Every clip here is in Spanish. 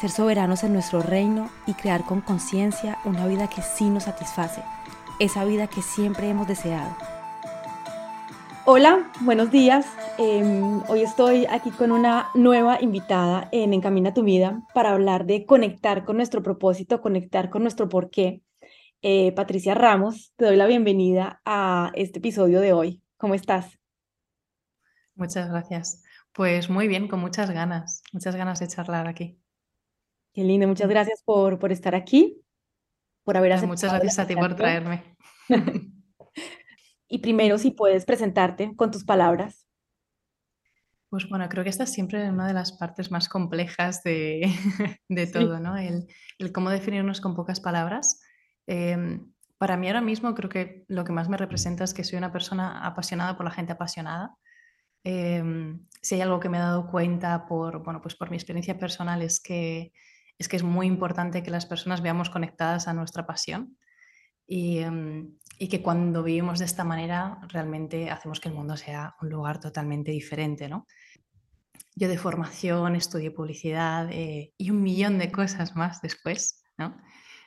ser soberanos en nuestro reino y crear con conciencia una vida que sí nos satisface, esa vida que siempre hemos deseado. Hola, buenos días. Em, hoy estoy aquí con una nueva invitada en Encamina tu vida para hablar de conectar con nuestro propósito, conectar con nuestro porqué. Eh, Patricia Ramos, te doy la bienvenida a este episodio de hoy. ¿Cómo estás? Muchas gracias. Pues muy bien, con muchas ganas, muchas ganas de charlar aquí. Qué lindo, muchas gracias por, por estar aquí, por haber aceptado. Muchas gracias a ti por traerme. y primero, si puedes presentarte con tus palabras. Pues bueno, creo que esta es siempre una de las partes más complejas de, de todo, ¿no? El, el, cómo definirnos con pocas palabras. Em, para mí ahora mismo creo que lo que más me representa es que soy una persona apasionada por la gente apasionada. Em, si hay algo que me he dado cuenta por, bueno, pues por mi experiencia personal es que es que es muy importante que las personas veamos conectadas a nuestra pasión em, y, que cuando vivimos de esta manera realmente hacemos que el mundo sea un lugar totalmente diferente. ¿no? Yo de formación estudié publicidad eh, y un millón de cosas más después. ¿no?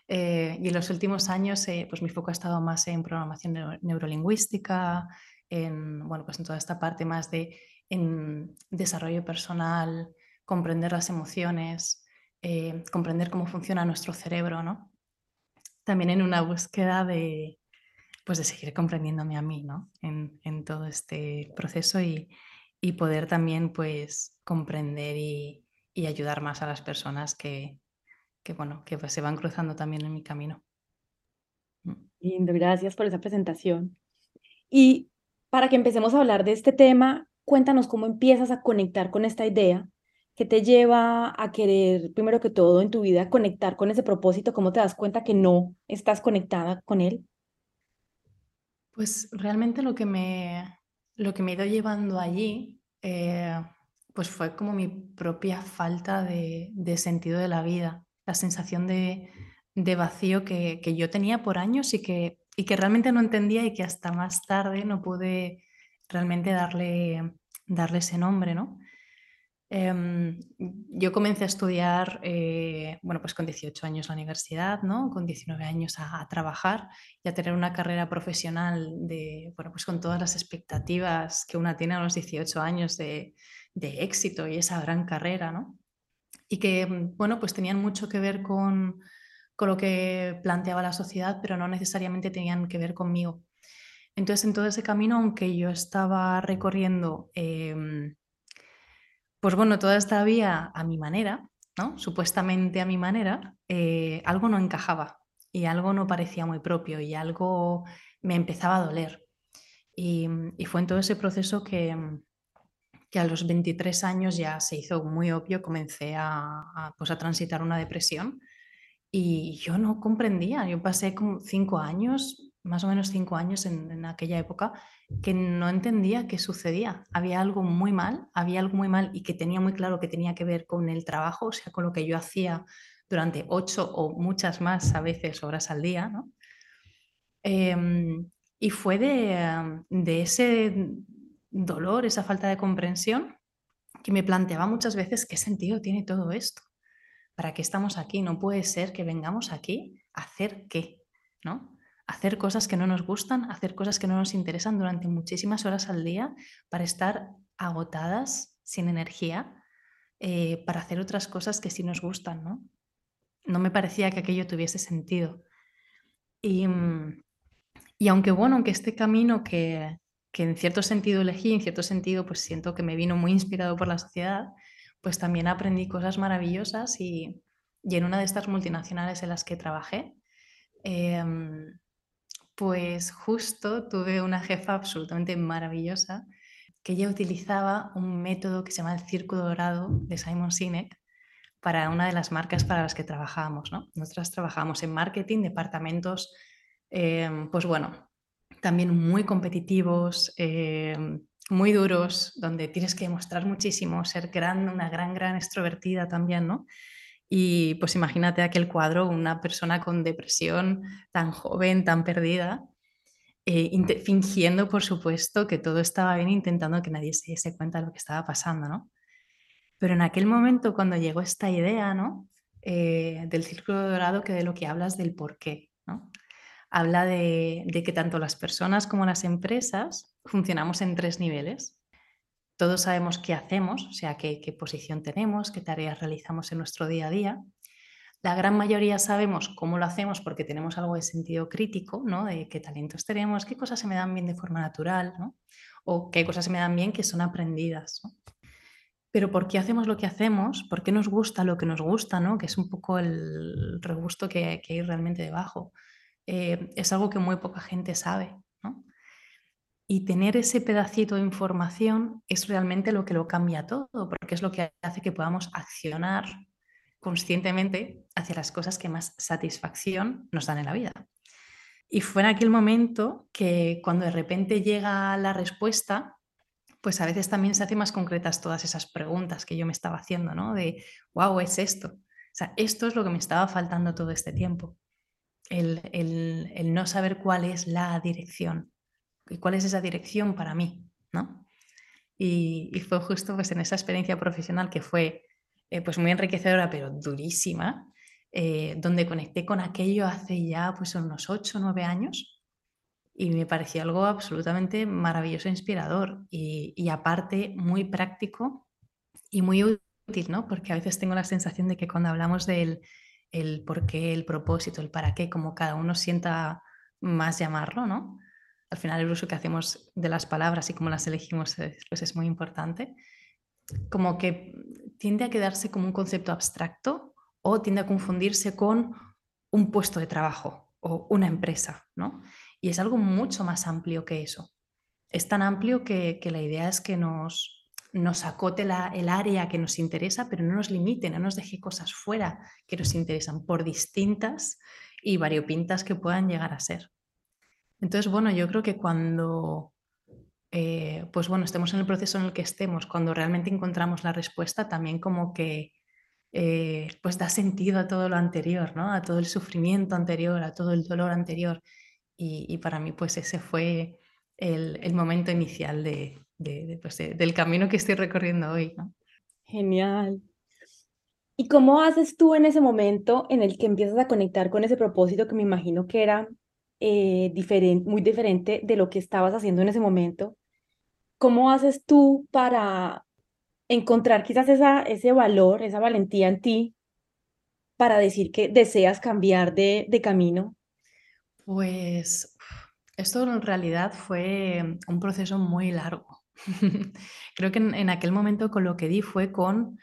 Eh, y en los últimos años eh, pues mi foco ha estado más en programación neurolingüística, en, bueno, pues en toda esta parte más de en desarrollo personal, comprender las emociones, eh, comprender cómo funciona nuestro cerebro, ¿no? También en una búsqueda de, pues de seguir comprendiéndome a mí, ¿no? En, todo este proceso y, poder también, pues, comprender y, ayudar más a las personas que, bueno, que pues, se van cruzando también en mi camino. Mm. Lindo, gracias por esa presentación. Y para que empecemos a hablar de este tema, cuéntanos cómo empiezas a conectar con esta idea ¿Qué te lleva a querer, primero que todo, en tu vida conectar con ese propósito? ¿Cómo te das cuenta que no estás conectada con él? Pues realmente lo que me, lo que me ha ido llevando allí, eh, pues fue como mi propia falta de, sentido de la vida, la sensación de, vacío que, yo tenía por años y que, y que realmente no entendía y que hasta más tarde no pude realmente darle, darle ese nombre, ¿no? Em, yo comencé a estudiar, eh, bueno, pues con 18 años la universidad, ¿no? Con 19 años a, trabajar y a tener una carrera profesional de, bueno, pues con todas las expectativas que una tiene a los 18 años de, de éxito y esa gran carrera, ¿no? Y que, bueno, pues tenían mucho que ver con, con lo que planteaba la sociedad, pero no necesariamente tenían que ver conmigo. Entonces, en todo ese camino, aunque yo estaba recorriendo em, pues bueno, toda esta vía a mi manera, ¿no? Supuestamente a mi manera, eh, algo no encajaba y algo no parecía muy propio y algo me empezaba a doler. Y, fue en todo ese proceso que, que, a los 23 años ya se hizo muy obvio, comencé a, pues a transitar una depresión y yo no comprendía, yo pasé como cinco años más o menos cinco años en, aquella época, que no entendía qué sucedía. Había algo muy mal, había algo muy mal y que tenía muy claro que tenía que ver con el trabajo, o sea, con lo que yo hacía durante ocho o muchas más a veces horas al día, ¿no? Em, y fue de, de ese dolor, esa falta de comprensión, que me planteaba muchas veces qué sentido tiene todo esto. ¿Para qué estamos aquí? No puede ser que vengamos aquí a hacer qué, ¿no? Hacer cosas que no nos gustan, hacer cosas que no nos interesan durante muchísimas horas al día para estar agotadas, sin energía, eh, para hacer otras cosas que sí nos gustan, ¿no? no me parecía que aquello tuviese sentido. Y, y aunque bueno, aunque este camino que, que en cierto sentido elegí, en cierto sentido pues siento que me vino muy inspirado por la sociedad, pues también aprendí cosas maravillosas y, y en una de estas multinacionales en las que trabajé, em, pues justo tuve una jefa absolutamente maravillosa que ella utilizaba un método que se llama el círculo dorado de Simon Sinek para una de las marcas para las que trabajábamos. ¿no? Nosotras trabajábamos en marketing, departamentos, em, pues bueno, también muy competitivos, em, muy duros, donde tienes que demostrar muchísimo, ser gran, una gran, gran extrovertida también, ¿no? Y pues imagínate aquel cuadro, una persona con depresión tan joven, tan perdida, eh, fingiendo, por supuesto, que todo estaba bien, intentando que nadie se diese cuenta de lo que estaba pasando, ¿no? Pero en aquel momento, cuando llegó esta idea, ¿no? Eh, del círculo dorado, que de lo que hablas del por qué, ¿no? Habla de, de que tanto las personas como las empresas funcionamos en tres niveles. Todos sabemos qué hacemos, o sea, qué, posición tenemos, qué tareas realizamos en nuestro día a día. La gran mayoría sabemos cómo lo hacemos porque tenemos algo de sentido crítico, ¿no? De qué talentos tenemos, qué cosas se me dan bien de forma natural, ¿no? O qué cosas se me dan bien que son aprendidas. Pero ¿por qué hacemos lo que hacemos? ¿Por qué nos gusta lo que nos gusta, ¿no? Que es un poco el regusto que, que hay realmente debajo. Eh, es algo que muy poca gente sabe. Y tener ese pedacito de información es realmente lo que lo cambia todo, porque es lo que hace que podamos accionar conscientemente hacia las cosas que más satisfacción nos dan en la vida. Y fue en aquel momento que cuando de repente llega la respuesta, pues a veces también se hacen más concretas todas esas preguntas que yo me estaba haciendo, ¿no? De, wow, es esto. O sea, esto es lo que me estaba faltando todo este tiempo. El, el, el no saber cuál es la dirección, cuál es esa dirección para mí, ¿no? Y, fue justo pues en esa experiencia profesional que fue eh, pues muy enriquecedora, pero durísima, eh, donde conecté con aquello hace ya pues unos 8 o 9 años y me pareció algo absolutamente maravilloso e inspirador y, y, aparte muy práctico y muy útil, ¿no? Porque a veces tengo la sensación de que cuando hablamos del el por qué, el propósito, el para qué, como cada uno sienta más llamarlo, ¿no? Al final el uso que hacemos de las palabras y cómo las elegimos es, pues es muy importante, como que tiende a quedarse como un concepto abstracto o tiende a confundirse con un puesto de trabajo o una empresa, ¿no? Y es algo mucho más amplio que eso. Es tan amplio que, la idea es que nos, nos acote el área que nos interesa, pero no nos limite, no nos deje cosas fuera que nos interesan, por distintas y variopintas que puedan llegar a ser. Entonces, bueno, yo creo que cuando, eh, pues bueno, estemos en el proceso en el que estemos, cuando realmente encontramos la respuesta, también como que eh, pues da sentido a todo lo anterior, ¿no? A todo el sufrimiento anterior, a todo el dolor anterior. Y, para mí, pues ese fue el, momento inicial pues, de, del camino que estoy recorriendo hoy. Genial. ¿Y cómo haces tú en ese momento en el que empiezas a conectar con ese propósito que me imagino que era eh, diferente, muy diferente de lo que estabas haciendo en ese momento. ¿Cómo haces tú para encontrar quizás esa, ese valor, esa valentía en ti para decir que deseas cambiar de, de camino? Pues esto en realidad fue un proceso muy largo. Creo que en, en, aquel momento con lo que di fue con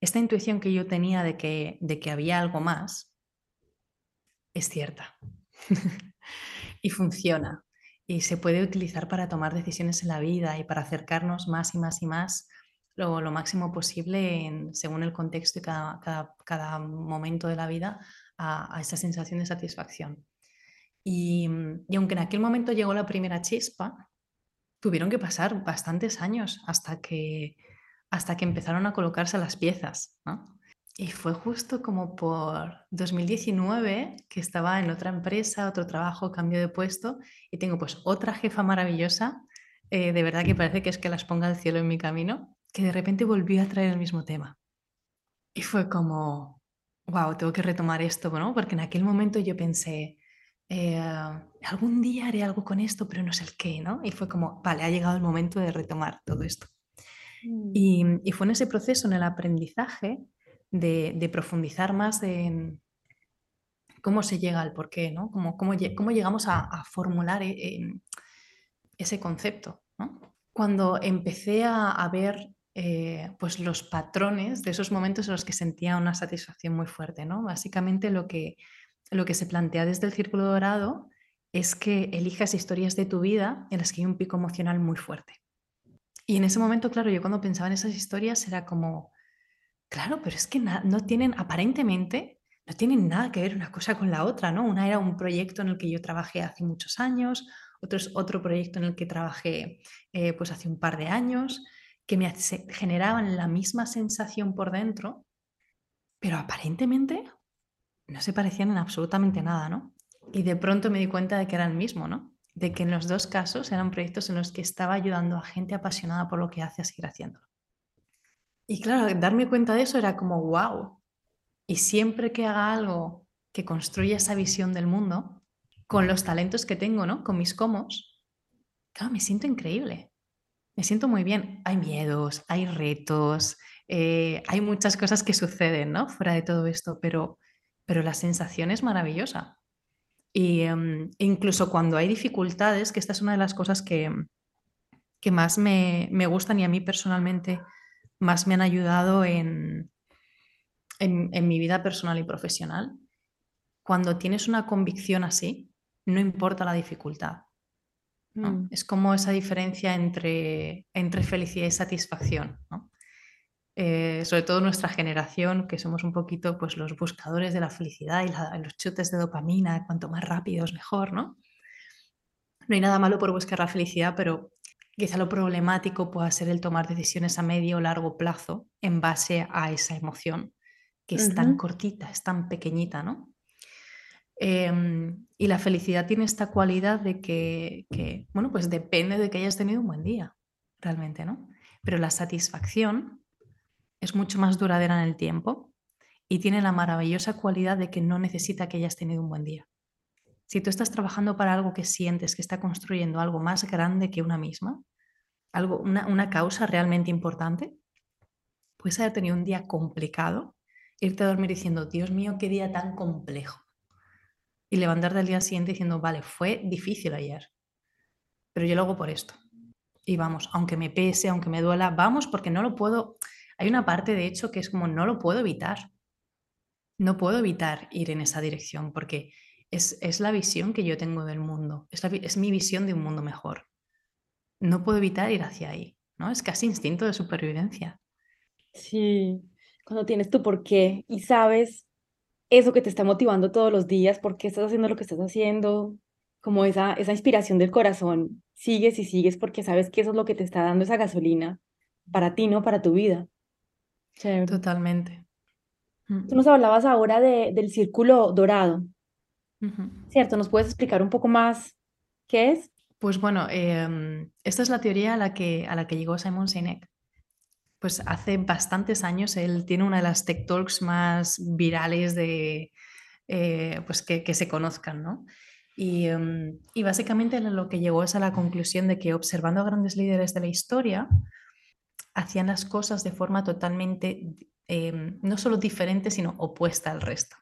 esta intuición que yo tenía de que, de que había algo más, es cierta. y funciona. Y se puede utilizar para tomar decisiones en la vida y para acercarnos más y más y más lo, lo máximo posible en, según el contexto y cada, cada, momento de la vida a, esa sensación de satisfacción. Y, y, aunque en aquel momento llegó la primera chispa, tuvieron que pasar bastantes años hasta que, hasta que empezaron a colocarse las piezas. Y fue justo como por 2019 que estaba en otra empresa, otro trabajo, cambio de puesto y tengo pues otra jefa maravillosa, eh, de verdad que parece que es que las ponga el cielo en mi camino, que de repente volvió a traer el mismo tema. Y fue como, wow, tengo que retomar esto, ¿no? Porque en aquel momento yo pensé, eh, algún día haré algo con esto, pero no sé el qué, ¿no? Y fue como, vale, ha llegado el momento de retomar todo esto. Mm. Y, y fue en ese proceso, en el aprendizaje, de, profundizar más en cómo se llega al porqué, ¿no? Cómo, cómo, llegamos a, formular eh, ese concepto, Cuando empecé a, ver eh, pues los patrones de esos momentos en los que sentía una satisfacción muy fuerte, ¿no? Básicamente lo que, lo que se plantea desde el Círculo Dorado es que elijas historias de tu vida en las que hay un pico emocional muy fuerte. Y en ese momento, claro, yo cuando pensaba en esas historias era como, claro, pero es que no tienen, aparentemente, no tienen nada que ver una cosa con la otra, ¿no? Una era un proyecto en el que yo trabajé hace muchos años, otro es otro proyecto en el que trabajé eh, pues hace un par de años, que me generaban la misma sensación por dentro, pero aparentemente no se parecían en absolutamente nada, ¿no? Y de pronto me di cuenta de que era el mismo, ¿no? De que en los dos casos eran proyectos en los que estaba ayudando a gente apasionada por lo que hace a seguir haciéndolo. Y claro, darme cuenta de eso era como, wow. Y siempre que haga algo que construya esa visión del mundo, con los talentos que tengo, ¿no? Con mis comos, claro, me siento increíble. Me siento muy bien. Hay miedos, hay retos, eh, hay muchas cosas que suceden, ¿no? Fuera de todo esto, pero, pero la sensación es maravillosa. Y em, incluso cuando hay dificultades, que esta es una de las cosas que, que más me, me, gustan y a mí personalmente más me han ayudado en, en, mi vida personal y profesional, cuando tienes una convicción así, no importa la dificultad. Mm. Es como esa diferencia entre, entre felicidad y satisfacción. ¿no? Eh, sobre todo nuestra generación, que somos un poquito pues, los buscadores de la felicidad y los chutes de dopamina, cuanto más rápido es mejor, ¿no? No hay nada malo por buscar la felicidad, pero quizá lo problemático pueda ser el tomar decisiones a medio o largo plazo en base a esa emoción, que es tan cortita, es tan pequeñita, ¿no? Em, y la felicidad tiene esta cualidad de que, que, bueno, pues depende de que hayas tenido un buen día, realmente, ¿no? Pero la satisfacción es mucho más duradera en el tiempo y tiene la maravillosa cualidad de que no necesita que hayas tenido un buen día. Si tú estás trabajando para algo que sientes que está construyendo algo más grande que una misma, algo, una, causa realmente importante, puedes haber tenido un día complicado, irte a dormir diciendo, Dios mío, qué día tan complejo. Y levantarte al día siguiente diciendo, vale, fue difícil ayer, pero yo lo hago por esto. Y vamos, aunque me pese, aunque me duela, vamos porque no lo puedo, hay una parte, de hecho, que es como no lo puedo evitar. No puedo evitar ir en esa dirección porque es, la visión que yo tengo del mundo, es, es mi visión de un mundo mejor. No puedo evitar ir hacia ahí, ¿no? Es casi instinto de supervivencia. Sí, cuando tienes tu porqué y sabes eso que te está motivando todos los días, por qué estás haciendo lo que estás haciendo, como esa, esa inspiración del corazón, sigues y sigues porque sabes que eso es lo que te está dando esa gasolina para ti, ¿no? Para tu vida. Totalmente. Mm. Tú nos hablabas ahora de, del círculo dorado, ¿cierto? ¿Nos puedes explicar un poco más qué es? Pues bueno, em, esta es la teoría a la que, a la que llegó Simon Sinek. Pues hace bastantes años él tiene una de las tech talks más virales de, eh, pues que, que, se conozcan, ¿no? Y, em, y, básicamente lo que llegó es a la conclusión de que observando a grandes líderes de la historia, hacían las cosas de forma totalmente, em, no solo diferente, sino opuesta al resto.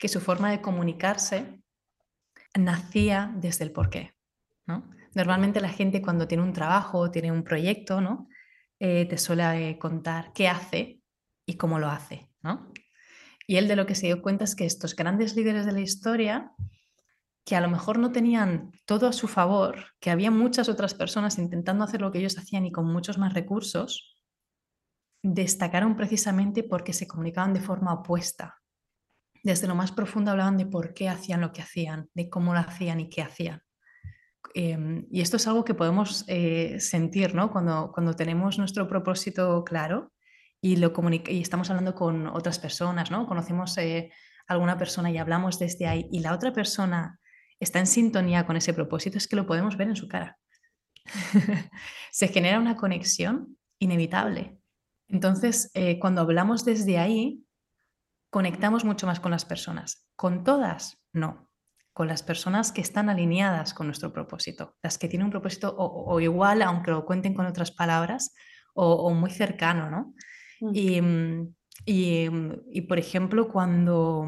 Que su forma de comunicarse nacía desde el porqué. ¿no? Normalmente la gente cuando tiene un trabajo tiene un proyecto, ¿no? Eh, te suele contar qué hace y cómo lo hace. ¿no? Y él de lo que se dio cuenta es que estos grandes líderes de la historia que a lo mejor no tenían todo a su favor, que había muchas otras personas intentando hacer lo que ellos hacían y con muchos más recursos, destacaron precisamente porque se comunicaban de forma opuesta. Desde lo más profundo hablaban de por qué hacían lo que hacían, de cómo lo hacían y qué hacían. Em, y esto es algo que podemos eh, sentir ¿no? cuando, cuando tenemos nuestro propósito claro y, lo y estamos hablando con otras personas, ¿no? conocemos eh, a alguna persona y hablamos desde ahí y la otra persona está en sintonía con ese propósito, es que lo podemos ver en su cara. Se genera una conexión inevitable. Entonces, eh, cuando hablamos desde ahí, conectamos mucho más con las personas. Con todas, no. Con las personas que están alineadas con nuestro propósito, las que tienen un propósito o, igual, aunque lo cuenten con otras palabras, o, muy cercano, ¿no? Mm. Y Y, y, por ejemplo, cuando,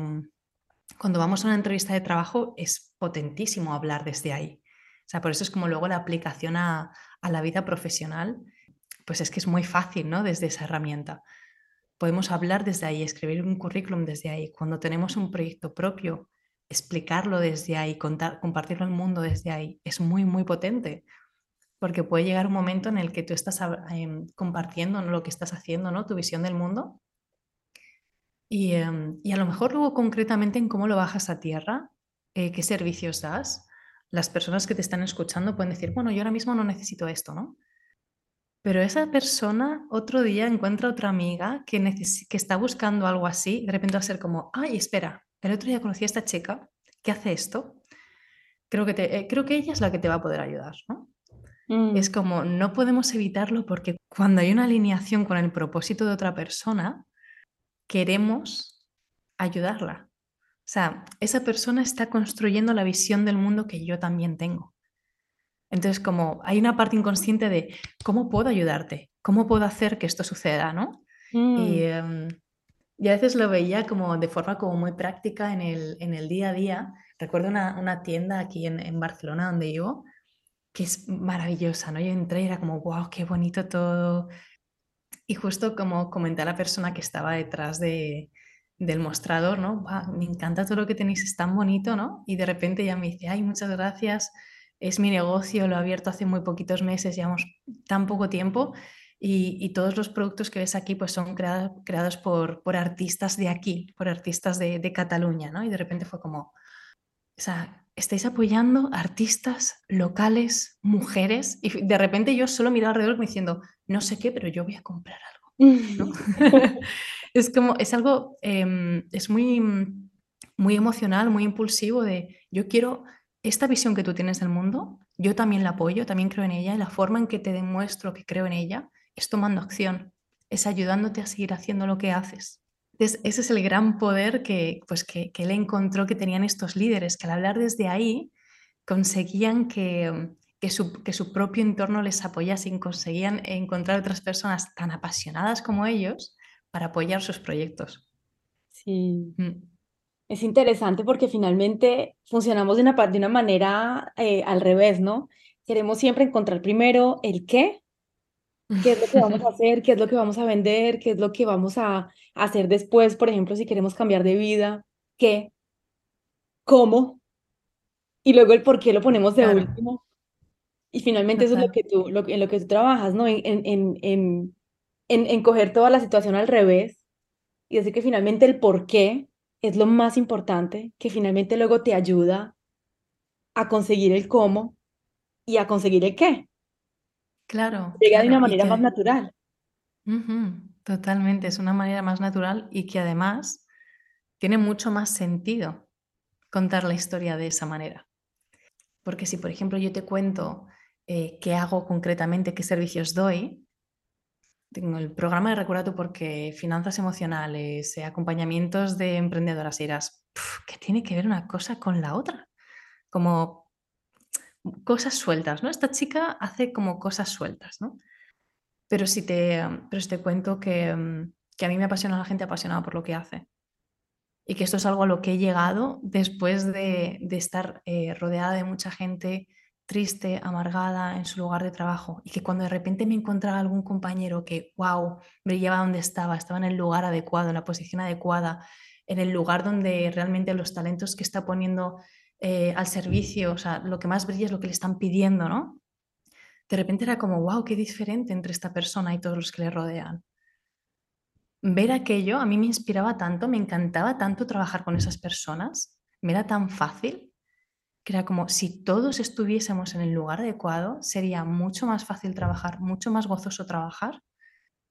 cuando vamos a una entrevista de trabajo es potentísimo hablar desde ahí. O sea, por eso es como luego la aplicación a, a la vida profesional, pues es que es muy fácil, ¿no? Desde esa herramienta. Podemos hablar desde ahí, escribir un currículum desde ahí. Cuando tenemos un proyecto propio, explicarlo desde ahí, contar, compartirlo al mundo desde ahí, es muy, muy potente. Porque puede llegar un momento en el que tú estás em, compartiendo lo que estás haciendo, ¿no? Tu visión del mundo. Y, em, y, a lo mejor luego concretamente en cómo lo bajas a tierra, eh, qué servicios das. Las personas que te están escuchando pueden decir, bueno, yo ahora mismo no necesito esto, ¿no? Pero esa persona otro día encuentra otra amiga que, que está buscando algo así y de repente va a ser como, ay, espera, el otro día conocí a esta chica que hace esto. Creo que, te, eh, creo que ella es la que te va a poder ayudar, ¿no? Es mm. como, no podemos evitarlo porque cuando hay una alineación con el propósito de otra persona, queremos ayudarla. O sea, esa persona está construyendo la visión del mundo que yo también tengo. Entonces, como hay una parte inconsciente de cómo puedo ayudarte, cómo puedo hacer que esto suceda, ¿no? Y, mm. em, y, a veces lo veía como de forma como muy práctica en el, en el día a día. Recuerdo una, una tienda aquí en, en, Barcelona donde vivo, que es maravillosa, ¿no? Yo entré y era como, wow, qué bonito todo. Y justo como comenté a la persona que estaba detrás de, del mostrador, ¿no? Wow, me encanta todo lo que tenéis, es tan bonito, ¿no? Y de repente ya me dice, ay, muchas gracias es mi negocio, lo he abierto hace muy poquitos meses, llevamos tan poco tiempo y, todos los productos que ves aquí pues son creados por, por artistas de aquí, por artistas de, de, Cataluña, ¿no? Y de repente fue como, o sea, estáis apoyando artistas locales, mujeres, y de repente yo solo miraba alrededor diciendo, no sé qué, pero yo voy a comprar algo, ¿no? es como, es algo, em, es muy, muy emocional, muy impulsivo de, yo quiero esta visión que tú tienes del mundo, yo también la apoyo, también creo en ella y la forma en que te demuestro que creo en ella es tomando acción, es ayudándote a seguir haciendo lo que haces. ese es el gran poder que, pues, que, él encontró que tenían estos líderes, que al hablar desde ahí conseguían que, que, su, que su propio entorno les apoyase y conseguían encontrar otras personas tan apasionadas como ellos para apoyar sus proyectos. Sí. Mm es interesante porque finalmente funcionamos de una, de una manera eh, al revés, ¿no? Queremos siempre encontrar primero el qué, qué es lo que vamos a hacer, qué es lo que vamos a vender, qué es lo que vamos a hacer después, por ejemplo, si queremos cambiar de vida, qué, cómo, y luego el por qué lo ponemos de último. Y finalmente eso es lo que tú, lo, en lo que tú trabajas, ¿no? En, en, en, en, en coger toda la situación al revés y decir que finalmente el por qué es lo más importante, que finalmente luego te ayuda a conseguir el cómo y a conseguir el qué. Claro. Llega de una manera más natural. Totalmente, es una manera más natural y que además tiene mucho más sentido contar la historia de esa manera. Porque si, por ejemplo, yo te cuento eh, qué hago concretamente, qué servicios doy, tengo el programa de Recuerda tú porque finanzas emocionales, eh, acompañamientos de emprendedoras, y dirás, ¿qué tiene que ver una cosa con la otra? Como cosas sueltas, ¿no? Esta chica hace como cosas sueltas, ¿no? Pero si te, pero te cuento que, que a mí me apasiona la gente apasionada por lo que hace y que esto es algo a lo que he llegado después de, de estar eh, rodeada de mucha gente triste, amargada en su lugar de trabajo y que cuando de repente me encontraba algún compañero que, wow, brillaba donde estaba, estaba en el lugar adecuado, en la posición adecuada, en el lugar donde realmente los talentos que está poniendo eh, al servicio, o sea, lo que más brilla es lo que le están pidiendo, ¿no? De repente era como, wow, qué diferente entre esta persona y todos los que le rodean. Ver aquello a mí me inspiraba tanto, me encantaba tanto trabajar con esas personas, me era tan fácil que era como si todos estuviésemos en el lugar adecuado, sería mucho más fácil trabajar, mucho más gozoso trabajar.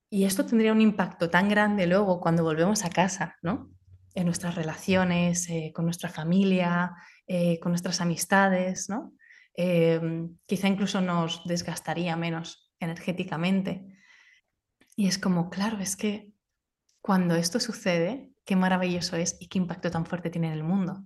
Y esto tendría un impacto tan grande luego cuando volvemos a casa, ¿no? En nuestras relaciones, eh, con nuestra familia, eh, con nuestras amistades, ¿no? Em, quizá incluso nos desgastaría menos energéticamente. Y es como, claro, es que cuando esto sucede, qué maravilloso es y qué impacto tan fuerte tiene en el mundo.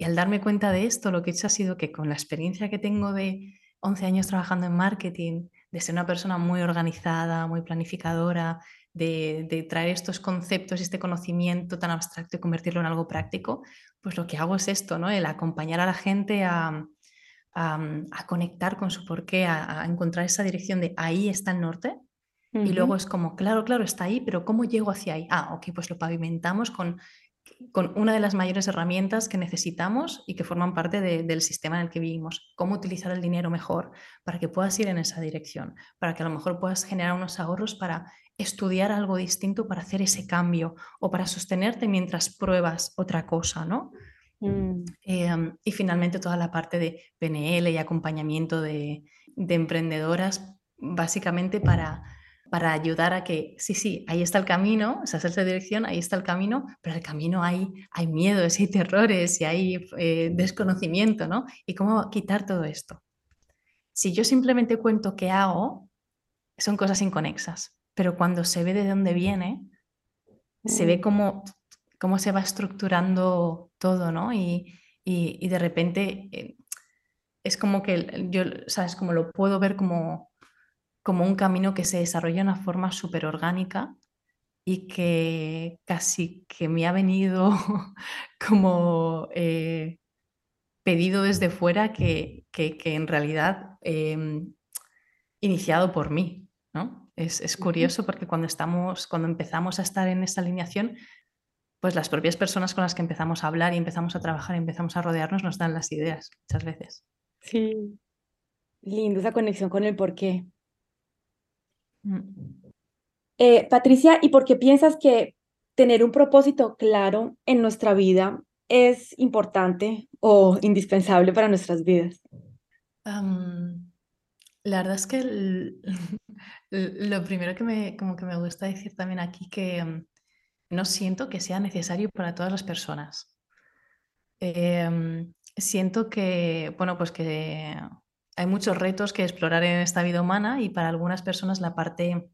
Y al darme cuenta de esto, lo que he hecho ha sido que con la experiencia que tengo de 11 años trabajando en marketing, de ser una persona muy organizada, muy planificadora, de, traer estos conceptos, este conocimiento tan abstracto y convertirlo en algo práctico, pues lo que hago es esto, ¿no? El acompañar a la gente a, conectar con su porqué, a, a, encontrar esa dirección de ahí está el norte. Y luego es como, claro, claro, está ahí, pero ¿cómo llego hacia ahí? Ah, ok, pues lo pavimentamos con con una de las mayores herramientas que necesitamos y que forman parte del sistema en el que vivimos. Cómo utilizar el dinero mejor para que puedas ir en esa dirección, para que a lo mejor puedas generar unos ahorros para estudiar algo distinto, para hacer ese cambio o para sostenerte mientras pruebas otra cosa, ¿no? Mm. Em, y finalmente toda la parte de PNL y acompañamiento de emprendedoras, básicamente para para ayudar a que, sí, sí, ahí está el camino, esa es la dirección, ahí está el camino, pero el camino hay, hay miedos, hay terrores y hay eh, desconocimiento, ¿no? ¿Y cómo quitar todo esto? Si yo simplemente cuento qué hago, son cosas inconexas, pero cuando se ve de dónde viene, se ve mm. cómo, cómo se va estructurando todo, ¿no? Y, y, de repente eh, es como que yo, ¿sabes? Como lo puedo ver como como un camino que se desarrolla de una forma súper orgánica y que casi que me ha venido como eh, pedido desde fuera que, que, en realidad em, iniciado por mí. ¿no? Es, es, curioso porque cuando, estamos, cuando empezamos a estar en esa alineación, pues las propias personas con las que empezamos a hablar y empezamos a trabajar y empezamos a rodearnos nos dan las ideas muchas veces. Sí, lindo esa conexión con el porqué. Mm. Eh, Patricia, ¿y por qué piensas que tener un propósito claro en nuestra vida es importante o indispensable para nuestras vidas? la verdad es que lo primero que me, como que me gusta decir también aquí que mm, no siento que sea necesario para todas las personas. Em, siento que, bueno, pues que hay muchos retos que explorar en esta vida humana y para algunas personas la parte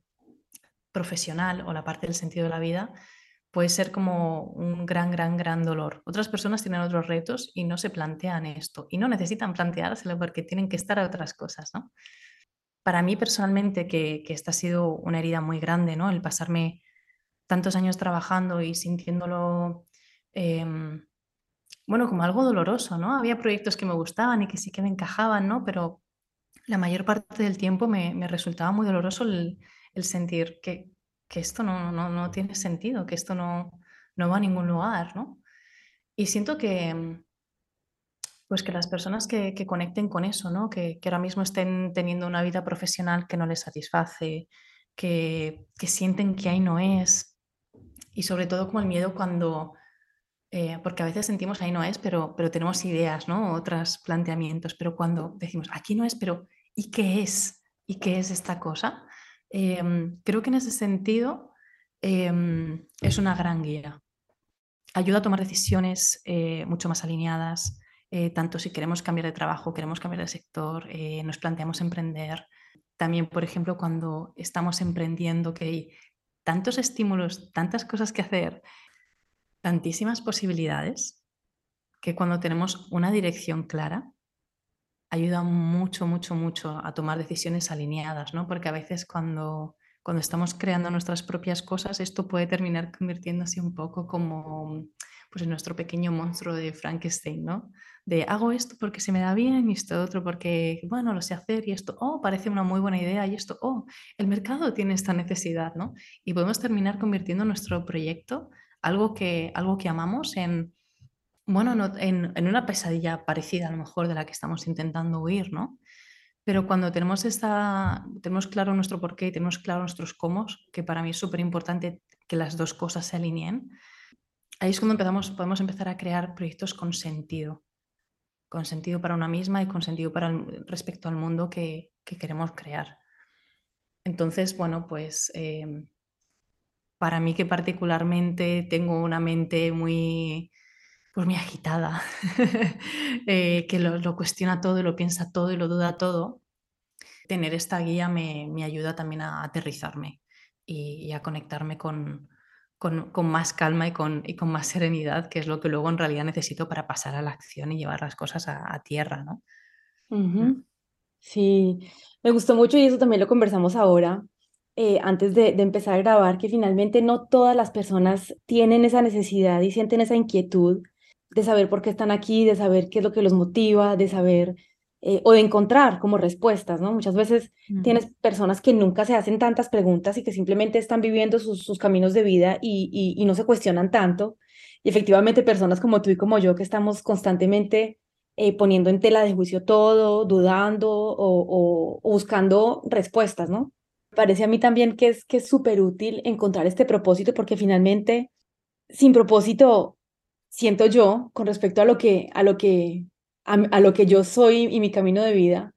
profesional o la parte del sentido de la vida puede ser como un gran, gran, gran dolor. Otras personas tienen otros retos y no se plantean esto y no necesitan planteárselo porque tienen que estar a otras cosas, ¿no? Para mí personalmente, que, esta ha sido una herida muy grande, ¿no? El pasarme tantos años trabajando y sintiéndolo em, bueno, como algo doloroso, ¿no? Había proyectos que me gustaban y que sí que me encajaban, ¿no? Pero la mayor parte del tiempo me, resultaba muy doloroso el, sentir que, esto no, no, tiene sentido, que esto no, no va a ningún lugar, ¿no? Y siento que, pues que las personas que, conecten con eso, ¿no? Que, que, ahora mismo estén teniendo una vida profesional que no les satisface, que, que sienten que ahí no es, y sobre todo como el miedo cuando eh, porque a veces sentimos ahí no es, pero, pero tenemos ideas, ¿no? Otros planteamientos, pero cuando decimos aquí no es, pero ¿y qué es? ¿Y qué es esta cosa? Em, creo que en ese sentido em, es una gran guía. Ayuda a tomar decisiones eh, mucho más alineadas, eh, tanto si queremos cambiar de trabajo, queremos cambiar de sector, nos planteamos emprender. También, por ejemplo, cuando estamos emprendiendo, que hay tantos estímulos, tantas cosas que hacer, tantísimas posibilidades que cuando tenemos una dirección clara, ayuda mucho, mucho, mucho a tomar decisiones alineadas, ¿no? Porque a veces cuando, cuando estamos creando nuestras propias cosas, esto puede terminar convirtiéndose un poco como pues, en nuestro pequeño monstruo de Frankenstein, ¿no? De hago esto porque se me da bien y esto otro porque, bueno, lo sé hacer y esto, oh, parece una muy buena idea y esto, oh, el mercado tiene esta necesidad, ¿no? Y podemos terminar convirtiendo nuestro proyecto algo que, algo que amamos en, bueno, en, en, una pesadilla parecida a lo mejor de la que estamos intentando huir, ¿no? Pero cuando tenemos, esta, tenemos claro nuestro porqué y tenemos claro nuestros cómo, que para mí es súper importante que las dos cosas se alineen, ahí es cuando empezamos, podemos empezar a crear proyectos con sentido, con sentido para una misma y con sentido para respecto al mundo que, que, queremos crear. Entonces, bueno, pues eh, para mí que particularmente tengo una mente muy, pues muy agitada, eh, que lo, cuestiona todo y lo piensa todo y lo duda todo, tener esta guía me, ayuda también a aterrizarme y, a conectarme con, más calma y con, y con, más serenidad, que es lo que luego en realidad necesito para pasar a la acción y llevar las cosas a, tierra, ¿no? Mm. Sí, me gustó mucho y eso también lo conversamos ahora, eh, antes de, de empezar a grabar que finalmente no todas las personas tienen esa necesidad y sienten esa inquietud de saber por qué están aquí, de saber qué es lo que los motiva, de saber eh, o de encontrar como respuestas, ¿no? Muchas veces tienes personas que nunca se hacen tantas preguntas y que simplemente están viviendo sus, sus caminos de vida y, y, y, no se cuestionan tanto. Y efectivamente personas como tú y como yo que estamos constantemente eh, poniendo en tela de juicio todo, dudando o, o, o buscando respuestas, ¿no? Parece a mí también que es que es súper útil encontrar este propósito porque finalmente sin propósito siento yo con respecto a lo que a lo que a, lo que yo soy y mi camino de vida,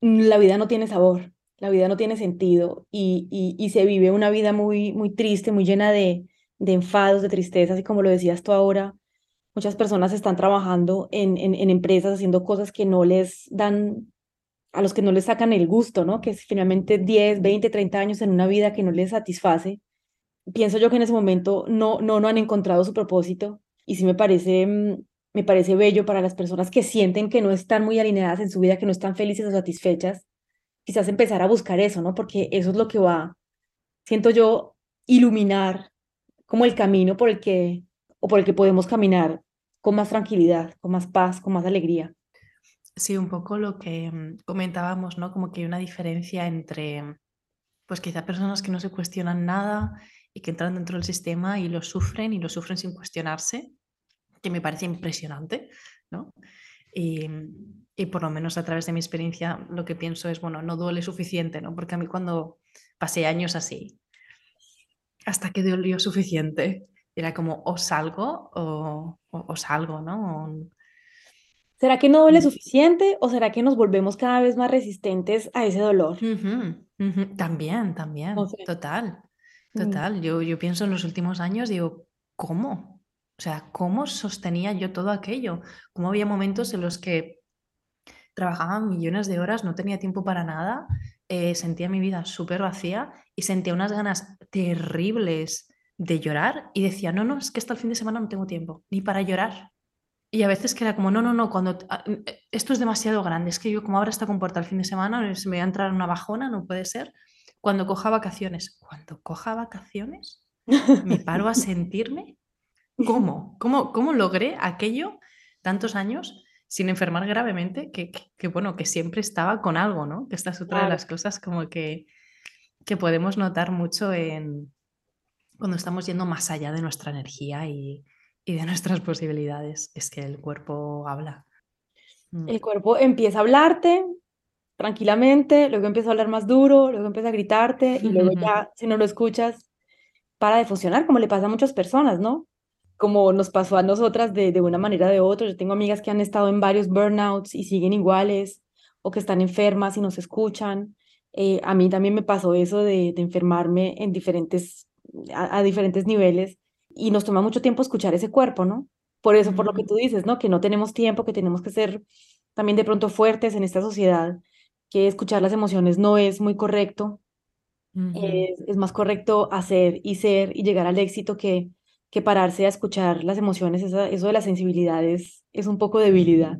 la vida no tiene sabor, la vida no tiene sentido y, y, se vive una vida muy, muy triste, muy llena de, de enfados, de tristezas y como lo decías tú ahora, muchas personas están trabajando en, en, empresas haciendo cosas que no les dan, a los que no les sacan el gusto, ¿no? Que es finalmente 10, 20, 30 años en una vida que no les satisface. Pienso yo que en ese momento no, no, no han encontrado su propósito y sí me parece mm, me parece bello para las personas que sienten que no están muy alineadas en su vida, que no están felices o satisfechas, quizás empezar a buscar eso, ¿no? Porque eso es lo que va, siento yo, iluminar como el camino por el que, o por el que podemos caminar con más tranquilidad, con más paz, con más alegría. Sí, un poco lo que mm, comentábamos, ¿no? Como que hay una diferencia entre, pues quizá personas que no se cuestionan nada y que entran dentro del sistema y lo sufren y lo sufren sin cuestionarse, que me parece impresionante, ¿no? Y, y, por lo menos a través de mi experiencia lo que pienso es, bueno, no duele suficiente, ¿no? Porque a mí cuando pasé años así, hasta que dolió suficiente, era como o salgo o, o, o salgo, ¿no? ¿Será que no duele mm. suficiente o será que nos volvemos cada vez más resistentes a ese dolor? Uh -huh, uh -huh. También, también, total, mm. total. Yo, yo pienso en los últimos años, digo, ¿cómo? O sea, ¿cómo sostenía yo todo aquello? ¿Cómo había momentos en los que trabajaba millones de horas, no tenía tiempo para nada, eh, sentía mi vida súper vacía y sentía unas ganas terribles de llorar y decía, no, no, es que hasta el fin de semana no tengo tiempo, ni para llorar. Y a veces que era como, no, no, no, cuando ah, eh, esto es demasiado grande, es que yo como ahora está compuerta el fin de semana, se me va a entrar una bajona, no puede ser. Cuando coja vacaciones, cuando coja vacaciones, me paro a sentirme ¿Cómo? ¿Cómo, cómo logré aquello tantos años sin enfermar gravemente? Que, que, bueno, que siempre estaba con algo, ¿no? Que esta es otra claro. de las cosas como que, que podemos notar mucho en cuando estamos yendo más allá de nuestra energía y, y de nuestras posibilidades. Es que el cuerpo habla. Mm. El cuerpo empieza a hablarte tranquilamente, luego empieza a hablar más duro, luego empieza a gritarte y luego ya, si no lo escuchas, para de funcionar, como le pasa a muchas personas, ¿no? como nos pasó a nosotras de, de una manera o de otra. Yo tengo amigas que han estado en varios burnouts y siguen iguales, o que están enfermas y nos escuchan. Eh, a mí también me pasó eso de, de enfermarme en diferentes, a, a, diferentes niveles y nos toma mucho tiempo escuchar ese cuerpo, ¿no? Por eso, por lo que tú dices, ¿no? Que no tenemos tiempo, que tenemos que ser también de pronto fuertes en esta sociedad, que escuchar las emociones no es muy correcto. Uh -huh. es, es más correcto hacer y ser y llegar al éxito que, que pararse a escuchar las emociones, eso, eso de la sensibilidad es, un poco debilidad.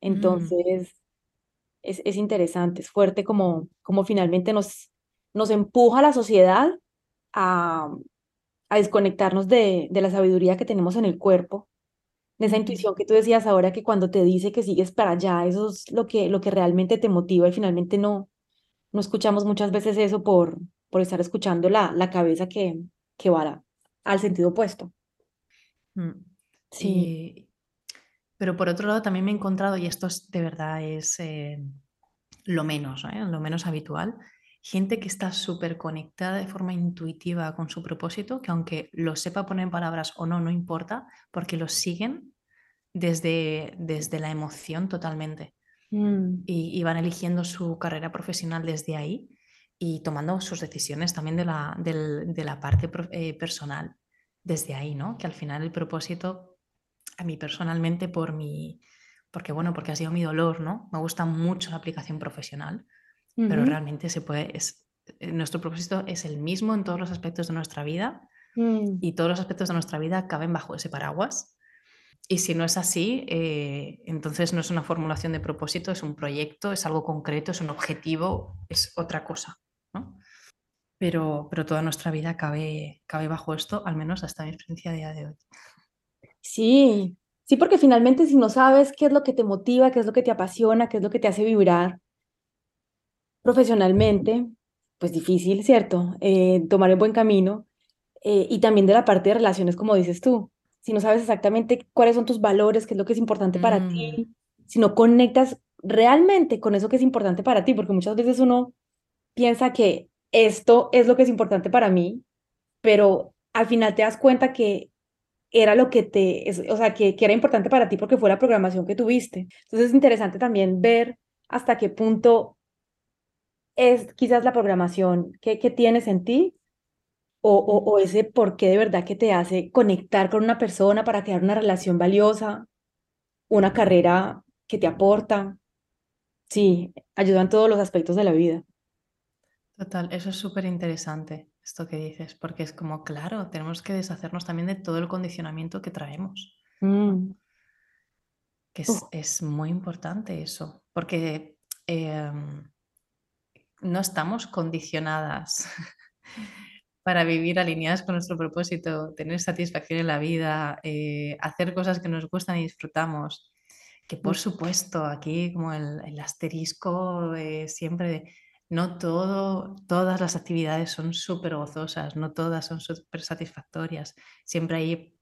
Entonces, mm. es, es, interesante, es fuerte como, como finalmente nos, nos empuja a la sociedad a, a desconectarnos de, de, la sabiduría que tenemos en el cuerpo, de esa intuición que tú decías ahora que cuando te dice que sigues para allá, eso es lo que, lo que realmente te motiva y finalmente no, no escuchamos muchas veces eso por, por estar escuchando la, la cabeza que, que va al sentido opuesto. Mm. Sí. Y, pero por otro lado también me he encontrado, y esto es, de verdad es eh, lo menos, ¿eh? lo menos habitual, gente que está súper conectada de forma intuitiva con su propósito, que aunque lo sepa poner en palabras o no, no importa, porque lo siguen desde, desde la emoción totalmente. Mm. Y, y, van eligiendo su carrera profesional desde ahí y tomando sus decisiones también de la, de, de la parte eh, personal desde ahí, ¿no? Que al final el propósito, a mí personalmente, por mi, porque bueno, porque ha sido mi dolor, ¿no? Me gusta mucho la aplicación profesional, uh -huh. pero realmente se puede, es, eh, nuestro propósito es el mismo en todos los aspectos de nuestra vida mm. y todos los aspectos de nuestra vida caben bajo ese paraguas. Y si no es así, eh, entonces no es una formulación de propósito, es un proyecto, es algo concreto, es un objetivo, es otra cosa. pero, pero toda nuestra vida cabe, cabe bajo esto, al menos hasta mi experiencia a día de hoy. Sí, sí, porque finalmente si no sabes qué es lo que te motiva, qué es lo que te apasiona, qué es lo que te hace vibrar profesionalmente, pues difícil, ¿cierto? Eh, tomar el buen camino. Eh, y también de la parte de relaciones, como dices tú. Si no sabes exactamente cuáles son tus valores, qué es lo que es importante para Mm, ti, si no conectas realmente con eso que es importante para ti, porque muchas veces uno piensa que esto es lo que es importante para mí, pero al final te das cuenta que era lo que te, es- o sea, que, que era importante para ti porque fue la programación que tuviste. Entonces es interesante también ver hasta qué punto es quizás la programación que, que tienes en ti o, o, o ese por qué de verdad que te hace conectar con una persona para crear una relación valiosa, una carrera que te aporta. Sí, ayuda en todos los aspectos de la vida. total, eso es súper interesante, esto que dices, porque es como, claro, tenemos que deshacernos también de todo el condicionamiento que traemos. Mm, Que es, es muy importante eso, porque em, no estamos condicionadas para vivir alineadas con nuestro propósito, tener satisfacción en la vida, eh, hacer cosas que nos gustan y disfrutamos. Que por supuesto, aquí como el, el asterisco eh, siempre de no todo, todas las actividades son súper gozosas, no todas son súper satisfactorias. Siempre hay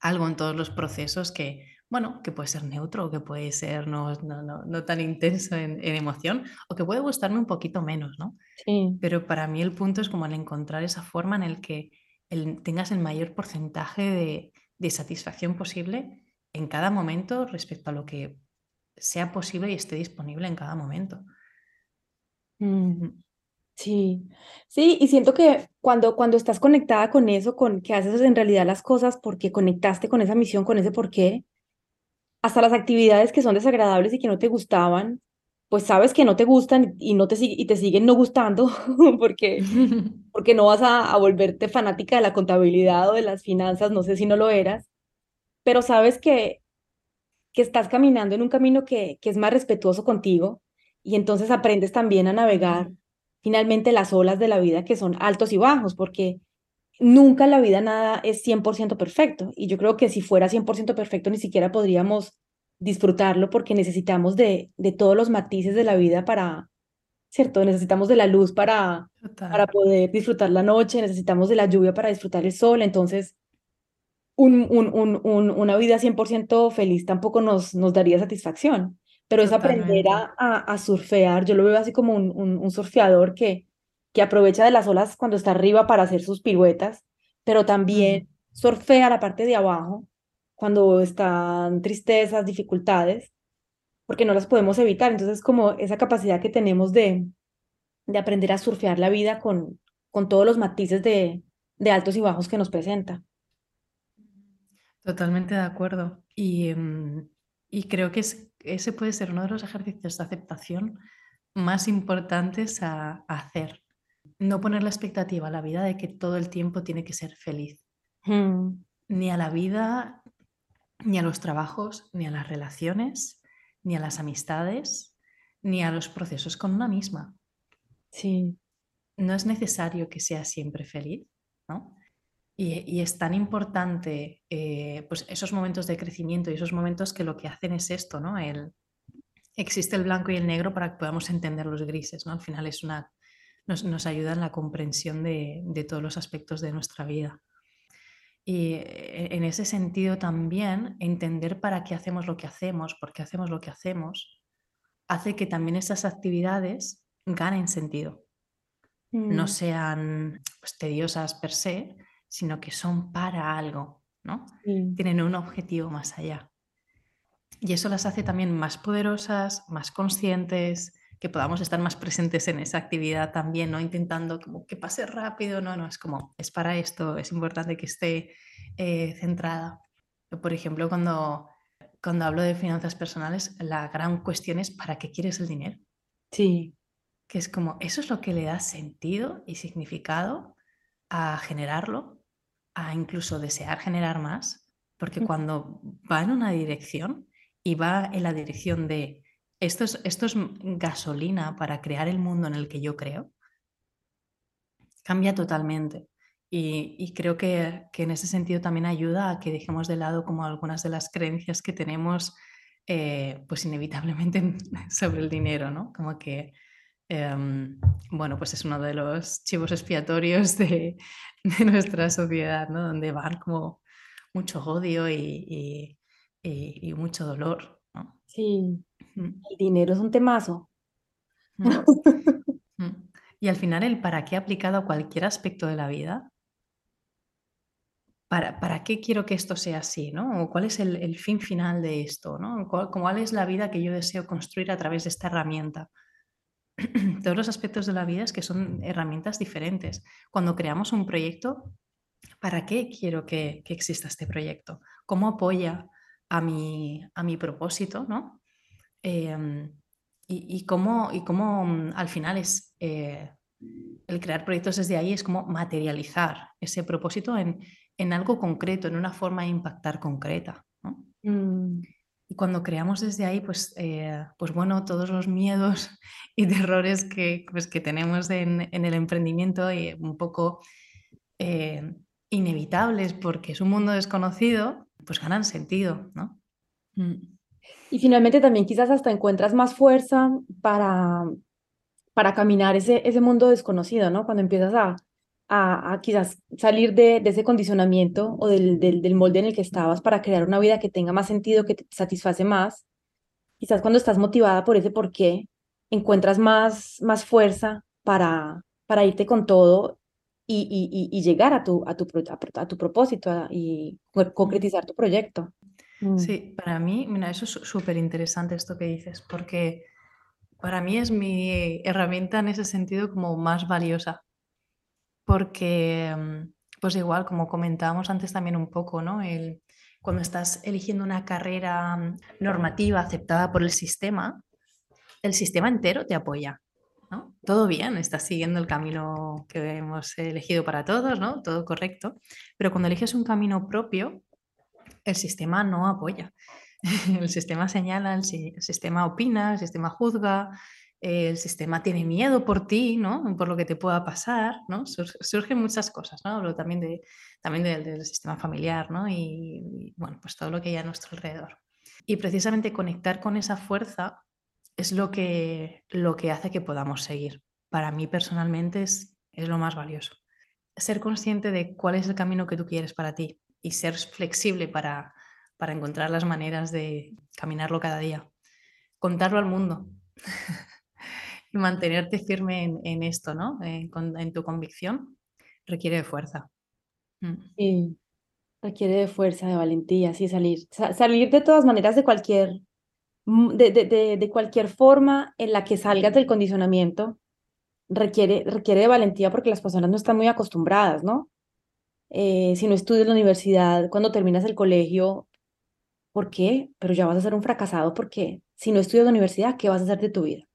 algo en todos los procesos que, bueno, que puede ser neutro, que puede ser no, no, no, no tan intenso en, en emoción, o que puede gustarme un poquito menos, ¿no? sí. Pero para mí el punto es como el encontrar esa forma en el que el- tengas el mayor porcentaje de, de satisfacción posible en cada momento respecto a lo que sea posible y esté disponible en cada momento. Mm, sí, sí, y siento que cuando, cuando estás conectada con eso, con que haces en realidad las cosas porque conectaste con esa misión, con ese porqué, hasta las actividades que son desagradables y que no te gustaban, pues sabes que no te gustan y no te, y te siguen no gustando porque, porque no vas a, a volverte fanática de la contabilidad o de las finanzas, no sé si no lo eras, pero sabes que, que estás caminando en un camino que, que es más respetuoso contigo y entonces aprendes también a navegar finalmente las olas de la vida que son altos y bajos, porque nunca en la vida nada es 100% perfecto. Y yo creo que si fuera 100% perfecto, ni siquiera podríamos disfrutarlo porque necesitamos de, de todos los matices de la vida para, ¿cierto? Necesitamos de la luz para, para poder disfrutar la noche, necesitamos de la lluvia para disfrutar el sol. Entonces, un, un, un, un- una vida 100% feliz tampoco nos, nos daría satisfacción. Pero es aprender a, a, a surfear. Yo lo veo así como un, un, un surfeador que, que aprovecha de las olas cuando está arriba para hacer sus piruetas, pero también surfea la parte de abajo cuando están tristezas, dificultades, porque no las podemos evitar. Entonces, como esa capacidad que tenemos de, de aprender a surfear la vida con, con todos los matices de, de altos y bajos que nos presenta. Totalmente de acuerdo. Y, mm, y creo que es- ese puede ser uno de los ejercicios de aceptación más importantes a, a hacer. No poner la expectativa a la vida de que todo el tiempo tiene que ser feliz. Mm, Ni a la vida, ni a los trabajos, ni a las relaciones, ni a las amistades, ni a los procesos con una misma. sí. No es necesario que sea siempre feliz, ¿no? Y, y es tan importante eh, pues esos momentos de crecimiento y esos momentos que lo que hacen es esto, ¿no? El, existe el blanco y el negro para que podamos entender los grises, ¿no? Al final es una, nos, nos ayuda en la comprensión de, de todos los aspectos de nuestra vida. Y eh, en ese sentido también entender para qué hacemos lo que hacemos, por qué hacemos lo que hacemos, hace que también esas actividades ganen sentido, no Mm, sean pues, tediosas per se, sino que son para algo, ¿no? Tienen un objetivo más allá. Y eso las hace también más poderosas, más conscientes, que podamos estar más presentes en esa actividad también, no intentando como que pase rápido, no, no, es como, es para esto, es importante que esté eh, centrada. Por ejemplo, cuando, cuando hablo de finanzas personales, la gran cuestión es ¿para qué quieres el dinero? Sí. Que es como, eso es lo que le da sentido y significado a generarlo, a incluso desear generar más, porque cuando va en una dirección y va en la dirección de esto es, esto es gasolina para crear el mundo en el que yo creo, cambia totalmente. Y, creo que, en ese sentido también ayuda a que dejemos de lado como algunas de las creencias que tenemos, eh, pues inevitablemente sobre el dinero, ¿no? Como que, em, bueno, pues es uno de los chivos expiatorios de, nuestra sociedad, ¿no? Donde van como mucho odio y, mucho dolor. Sí, el dinero es un temazo. Y al final el para qué aplicado a cualquier aspecto de la vida ¿para, qué quiero que esto sea así? ¿no? ¿O ¿Cuál es el, fin final de esto? ¿no? ¿Cuál, es la vida que yo deseo construir a través de esta herramienta? Todos los aspectos de la vida es que son herramientas diferentes. Cuando creamos un proyecto, ¿para qué quiero que, exista este proyecto? ¿Cómo apoya a mi, a mi propósito? ¿no? Em, y, cómo, y cómo mm, al final es eh, el crear proyectos desde ahí es como materializar ese propósito en, en algo concreto, en una forma de impactar concreta. Mm. Y cuando creamos desde ahí, pues, eh, pues bueno, todos los miedos y terrores que, pues, que tenemos en, el emprendimiento y un poco eh, inevitables porque es un mundo desconocido, pues ganan sentido, ¿no? Mm. Y finalmente también quizás hasta encuentras más fuerza para, para caminar ese, ese mundo desconocido, ¿no? Cuando empiezas a, a, quizás salir de, ese condicionamiento o del, del, molde en el que estabas para crear una vida que tenga más sentido, que te satisface más. Quizás cuando estás motivada por ese por qué, encuentras más, más fuerza para, para irte con todo y, y, y, llegar a tu, a tu, a, tu propósito y concretizar tu proyecto. Mm. Sí, para mí, mira, eso es súper interesante esto que dices, porque para mí es mi herramienta en ese sentido como más valiosa porque, mm, pues igual, como comentábamos antes también un poco, ¿no? El, cuando estás eligiendo una carrera mm, normativa aceptada por el sistema, el sistema entero te apoya. ¿no? Todo bien, estás siguiendo el camino que hemos elegido para todos, ¿no? Todo correcto. Pero cuando eliges un camino propio, el sistema no apoya. El sistema señala, el sistema opina, el sistema juzga, el sistema tiene miedo por ti, ¿no? Por lo que te pueda pasar, ¿no? surgen muchas cosas, ¿no? Hablo también, de, también del, sistema familiar, ¿no? Y, bueno, pues todo lo que hay a nuestro alrededor. Y precisamente conectar con esa fuerza es lo que, lo que hace que podamos seguir. Para mí personalmente es, es lo más valioso. Ser consciente de cuál es el camino que tú quieres para ti y ser flexible para, para encontrar las maneras de caminarlo cada día. Contarlo al mundo. mantenerte firme en, esto, ¿no? En, tu convicción, requiere de fuerza. Mm. Sí, requiere de fuerza, de valentía, sí, salir. salir de todas maneras de cualquier, mm, de, cualquier forma en la que salgas del condicionamiento, requiere, requiere de valentía porque las personas no están muy acostumbradas, ¿no? Eh, si no estudias la universidad, cuando terminas el colegio, ¿por qué? Pero ya vas a ser un fracasado porque si no estudias la universidad, ¿qué vas a hacer de tu vida?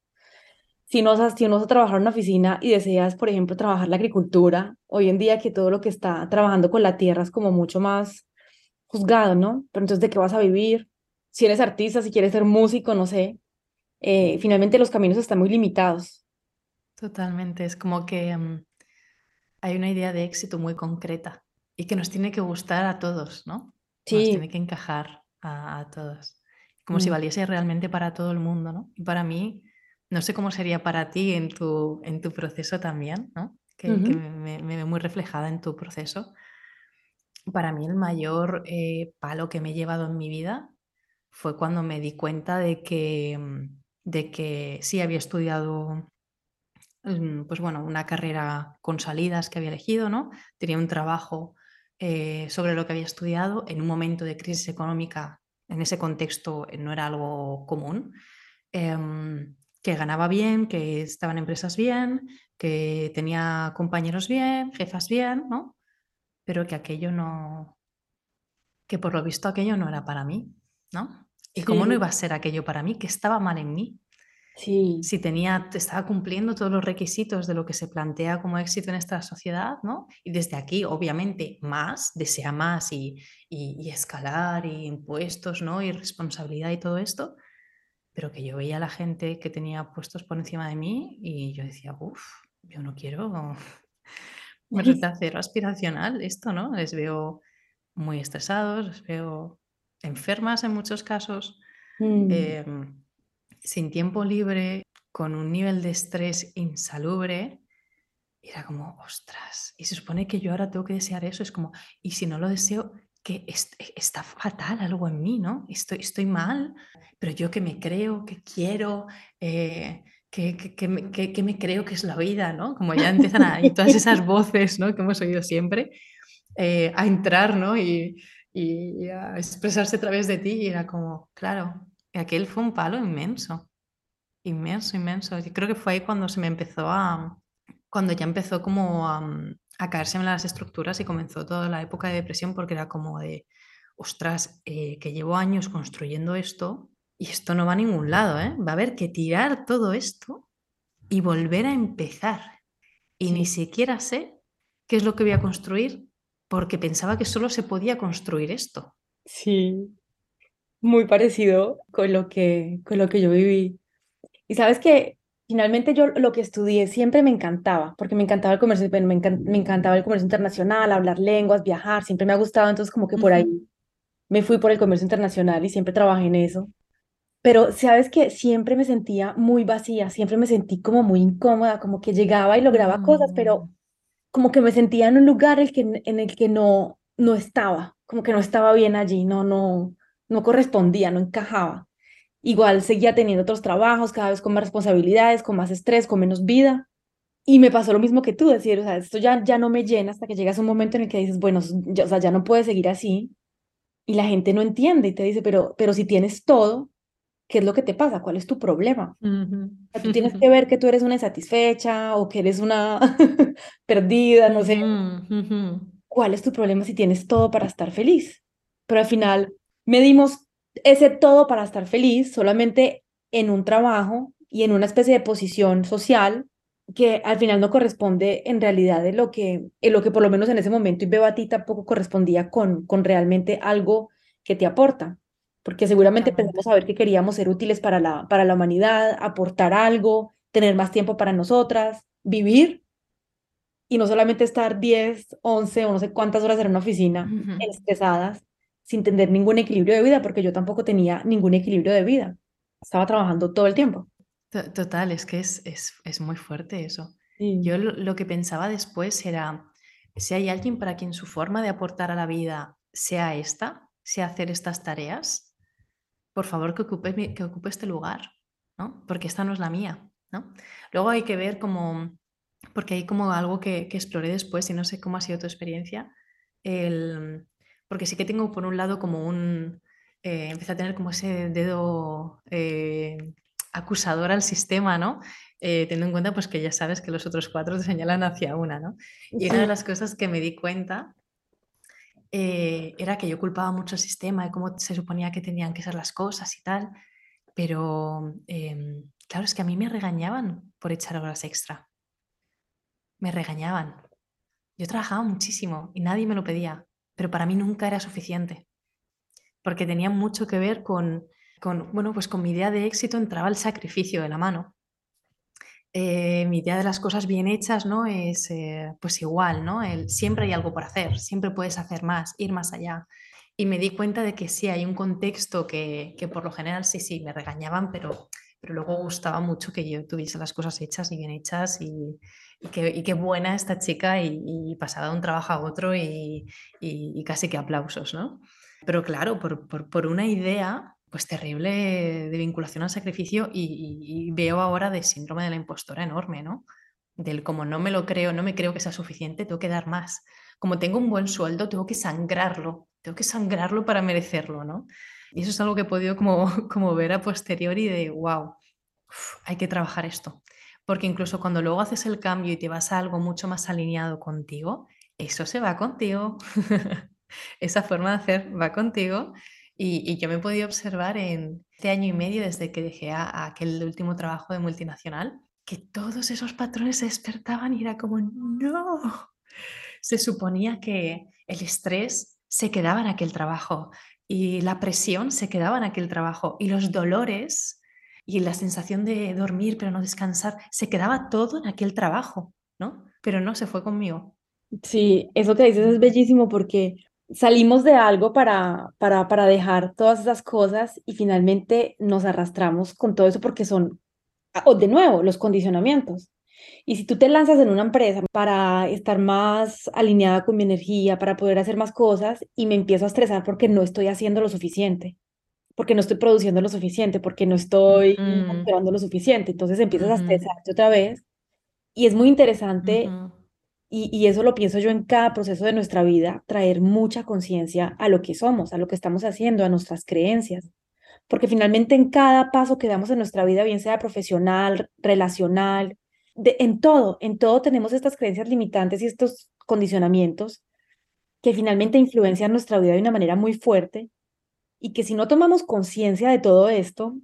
si no, si no vas a trabajar en una oficina y deseas, por ejemplo, trabajar la agricultura, hoy en día que todo lo que está trabajando con la tierra es como mucho más juzgado, ¿no? Pero entonces, ¿de qué vas a vivir? Si eres artista, si quieres ser músico, no sé. Eh, finalmente los caminos están muy limitados. Totalmente, es como que mm, hay una idea de éxito muy concreta y que nos tiene que gustar a todos, ¿no? Sí. Nos tiene que encajar a, todos. Como si mm. valiese realmente para todo el mundo, ¿no? Y para mí, no sé cómo sería para ti en tu, en tu proceso también, ¿no? Que, me, veo muy reflejada en tu proceso. Para mí el mayor eh, palo que me he llevado en mi vida fue cuando me di cuenta de que, de que sí había estudiado pues bueno, una carrera con salidas que había elegido, ¿no? Tenía un trabajo eh, sobre lo que había estudiado en un momento de crisis económica, en ese contexto eh, no era algo común. Em, que ganaba bien, que estaba en empresas bien, que tenía compañeros bien, jefas bien, ¿no? Pero que aquello no, que por lo visto aquello no era para mí, ¿no? Y cómo no iba a ser aquello para mí, que estaba mal en mí. Sí. Si tenía, estaba cumpliendo todos los requisitos de lo que se plantea como éxito en esta sociedad, ¿no? Y desde aquí, obviamente, más, desea más y, y, y escalar y impuestos, ¿no? Y responsabilidad y todo esto, pero que yo veía a la gente que tenía puestos por encima de mí y yo decía, uff, yo no quiero, me resulta cero aspiracional esto, ¿no? Les veo muy estresados, les veo enfermas en muchos casos, Mm, em, sin tiempo libre, con un nivel de estrés insalubre. Y era como, ostras, y se supone que yo ahora tengo que desear eso, es como, y si no lo deseo, que est- está fatal algo en mí, ¿no? Estoy, estoy mal, pero yo que me creo, que quiero, eh, que, que- que- que me creo que es la vida, ¿no? Como ya empiezan a, y todas esas voces, ¿no? Que hemos oído siempre, eh, a entrar, ¿no? Y, y a expresarse a través de ti, y era como, claro, aquel fue un palo inmenso, inmenso, inmenso. Yo creo que fue ahí cuando se me empezó a, cuando ya empezó como a, a caerse en las estructuras y comenzó toda la época de depresión porque era como de, ostras, eh, que llevo años construyendo esto y esto no va a ningún lado, ¿eh? Va a haber que tirar todo esto y volver a empezar. Y ni siquiera sé qué es lo que voy a construir porque pensaba que solo se podía construir esto. sí, muy parecido con lo que, con lo que yo viví. Y sabes que finalmente yo lo que estudié siempre me encantaba, porque me encantaba el comercio, me encan- me encantaba el comercio internacional, hablar lenguas, viajar, siempre me ha gustado, entonces como que por ahí Ujú. me fui por el comercio internacional y siempre trabajé en eso. Pero sabes que siempre me sentía muy vacía, siempre me sentí como muy incómoda, como que llegaba y lograba cosas, pero Mm, como que me sentía en un lugar el que, en el que no, no estaba, como que no estaba bien allí, no, no, no correspondía, no encajaba. Igual seguía teniendo otros trabajos, cada vez con más responsabilidades, con más estrés, con menos vida. Y me pasó lo mismo que tú, decir, o sea, esto ya, ya no me llena hasta que llegas a un momento en el que dices, bueno, ya, o sea, ya no puedes seguir así. Y la gente no entiende y te dice, pero, pero si tienes todo, ¿qué es lo que te pasa? ¿Cuál es tu problema? O sea, tú tienes que ver que tú eres una insatisfecha o que eres una perdida, no sé, ujú. ¿cuál es tu problema si tienes todo para estar feliz? Pero al final medimos ese todo para estar feliz solamente en un trabajo y en una especie de posición social que al final no corresponde en realidad de lo que, en lo que por lo menos en ese momento y veo a ti tampoco correspondía con, con realmente algo que te aporta. Porque seguramente empezamos a ver que queríamos ser útiles para la, para la humanidad, aportar algo, tener más tiempo para nosotras, vivir y no solamente estar 10 11 o no sé cuántas horas en una oficina Ujú. estresadas sin tener ningún equilibrio de vida, porque yo tampoco tenía ningún equilibrio de vida. Estaba trabajando todo el tiempo. To- Total, es que es, es, es muy fuerte eso. Sí, Yo lo, lo que pensaba después era, si hay alguien para quien su forma de aportar a la vida sea esta, sea hacer estas tareas, por favor que ocupe, que ocupe este lugar, ¿no? Porque esta no es la mía, ¿no? Luego hay que ver como, porque hay como algo que, que exploré después y no sé cómo ha sido tu experiencia, el, porque sí que tengo por un lado como un, eh, empecé a tener como ese dedo eh, acusador al sistema, ¿no? Eh, teniendo en cuenta pues que ya sabes que los otros cuatro te señalan hacia una, ¿no? Y una de las cosas que me di cuenta eh, era que yo culpaba mucho al sistema de cómo se suponía que tenían que ser las cosas y tal, pero em, claro, es que a mí me regañaban por echar horas extra, me regañaban. Yo trabajaba muchísimo y nadie me lo pedía, pero para mí nunca era suficiente, porque tenía mucho que ver con, con bueno, pues con mi idea de éxito entraba el sacrificio de la mano. Eh, mi idea de las cosas bien hechas, ¿no? Es eh, pues igual, ¿no? El, siempre hay algo por hacer, siempre puedes hacer más, ir más allá. Y me di cuenta de que sí, hay un contexto que, que por lo general sí, sí, me regañaban, pero, pero luego gustaba mucho que yo tuviese las cosas hechas y bien hechas y, que, qué buena esta chica y, y pasaba de un trabajo a otro y, casi que aplausos, ¿no? Pero claro, por, una idea pues terrible de vinculación al sacrificio y veo ahora de síndrome de la impostora enorme, ¿no? Del como no me lo creo, no me creo que sea suficiente, tengo que dar más. Como tengo un buen sueldo, tengo que sangrarlo, tengo que sangrarlo para merecerlo, ¿no? Y eso es algo que he podido como, como ver a posteriori de, wow, hay que trabajar esto. Porque incluso cuando luego haces el cambio y te vas a algo mucho más alineado contigo, eso se va contigo. Esa forma de hacer va contigo. Y, yo me he podido observar en este año y medio desde que dejé aquel último trabajo de multinacional, que todos esos patrones se despertaban y era como, no, se suponía que el estrés se quedaba en aquel trabajo y la presión se quedaba en aquel trabajo y los dolores y la sensación de dormir pero no descansar se quedaba todo en aquel trabajo, ¿no? Pero no se fue conmigo. Sí, eso que dices es bellísimo porque salimos de algo para, para, para dejar todas esas cosas y finalmente nos arrastramos con todo eso porque son, ah, o de nuevo, los condicionamientos. Y si tú te lanzas en una empresa para estar más alineada con mi energía, para poder hacer más cosas y me empiezo a estresar porque no estoy haciendo lo suficiente, porque no estoy produciendo lo suficiente, porque no estoy Ujú, lo suficiente, entonces empiezas a ujú, estresarte otra vez. Y es muy interesante ujú, y, y eso lo pienso yo en cada proceso de nuestra vida, traer mucha conciencia a lo que somos, a lo que estamos haciendo, a nuestras creencias. Porque finalmente en cada paso que damos en nuestra vida, bien sea profesional, relacional, de, en todo, en todo tenemos estas creencias limitantes y estos condicionamientos que finalmente influencian nuestra vida de una manera muy fuerte y que si no tomamos conciencia de todo esto,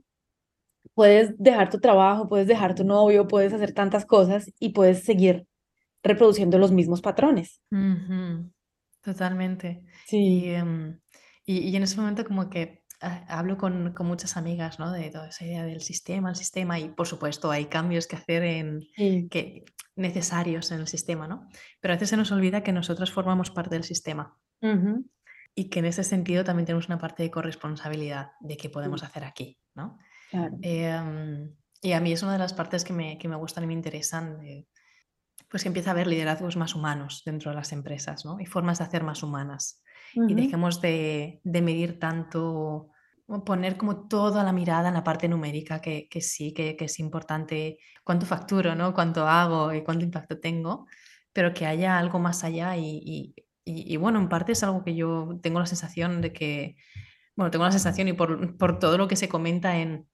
puedes dejar tu trabajo, puedes dejar tu novio, puedes hacer tantas cosas y puedes seguir reproduciendo los mismos patrones. Totalmente. Y, Sí, em, y, y en ese momento como que hablo con, con muchas amigas, ¿no? De toda esa idea del sistema, el sistema, y por supuesto hay cambios que hacer en, sí, que, necesarios en el sistema, ¿no? Pero a veces se nos olvida que nosotros formamos parte del sistema ujú, y que en ese sentido también tenemos una parte de corresponsabilidad de qué podemos hacer aquí, ¿no? claro. Em, y a mí es una de las partes que me, que me gustan y me interesan, de, pues que empieza a haber liderazgos más humanos dentro de las empresas, ¿no? Y formas de hacer más humanas. Y Ujú, dejemos de, de medir tanto, poner como toda la mirada en la parte numérica, que, que sí, que, que es importante, cuánto facturo, ¿no? Cuánto hago y cuánto impacto tengo, pero que haya algo más allá y, y, y- y bueno, en parte es algo que yo tengo la sensación de que, bueno, tengo la sensación y por, por todo lo que se comenta en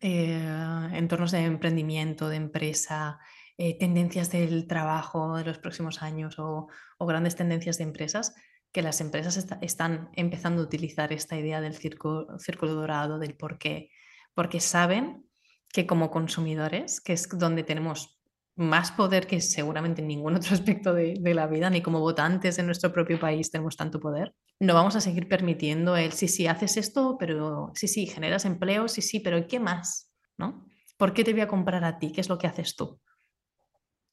eh, entornos de emprendimiento, de empresa, eh, tendencias del trabajo de los próximos años o, o grandes tendencias de empresas, que las empresas están empezando a utilizar esta idea del círculo dorado, del por qué, porque saben que como consumidores, que es donde tenemos más poder que seguramente en ningún otro aspecto de, de la vida, ni como votantes en nuestro propio país tenemos tanto poder, no vamos a seguir permitiendo el sí, sí, haces esto, pero sí, sí, generas empleo, sí, sí, pero ¿qué más? ¿No? ¿Por qué te voy a comprar a ti? ¿Qué es lo que haces tú?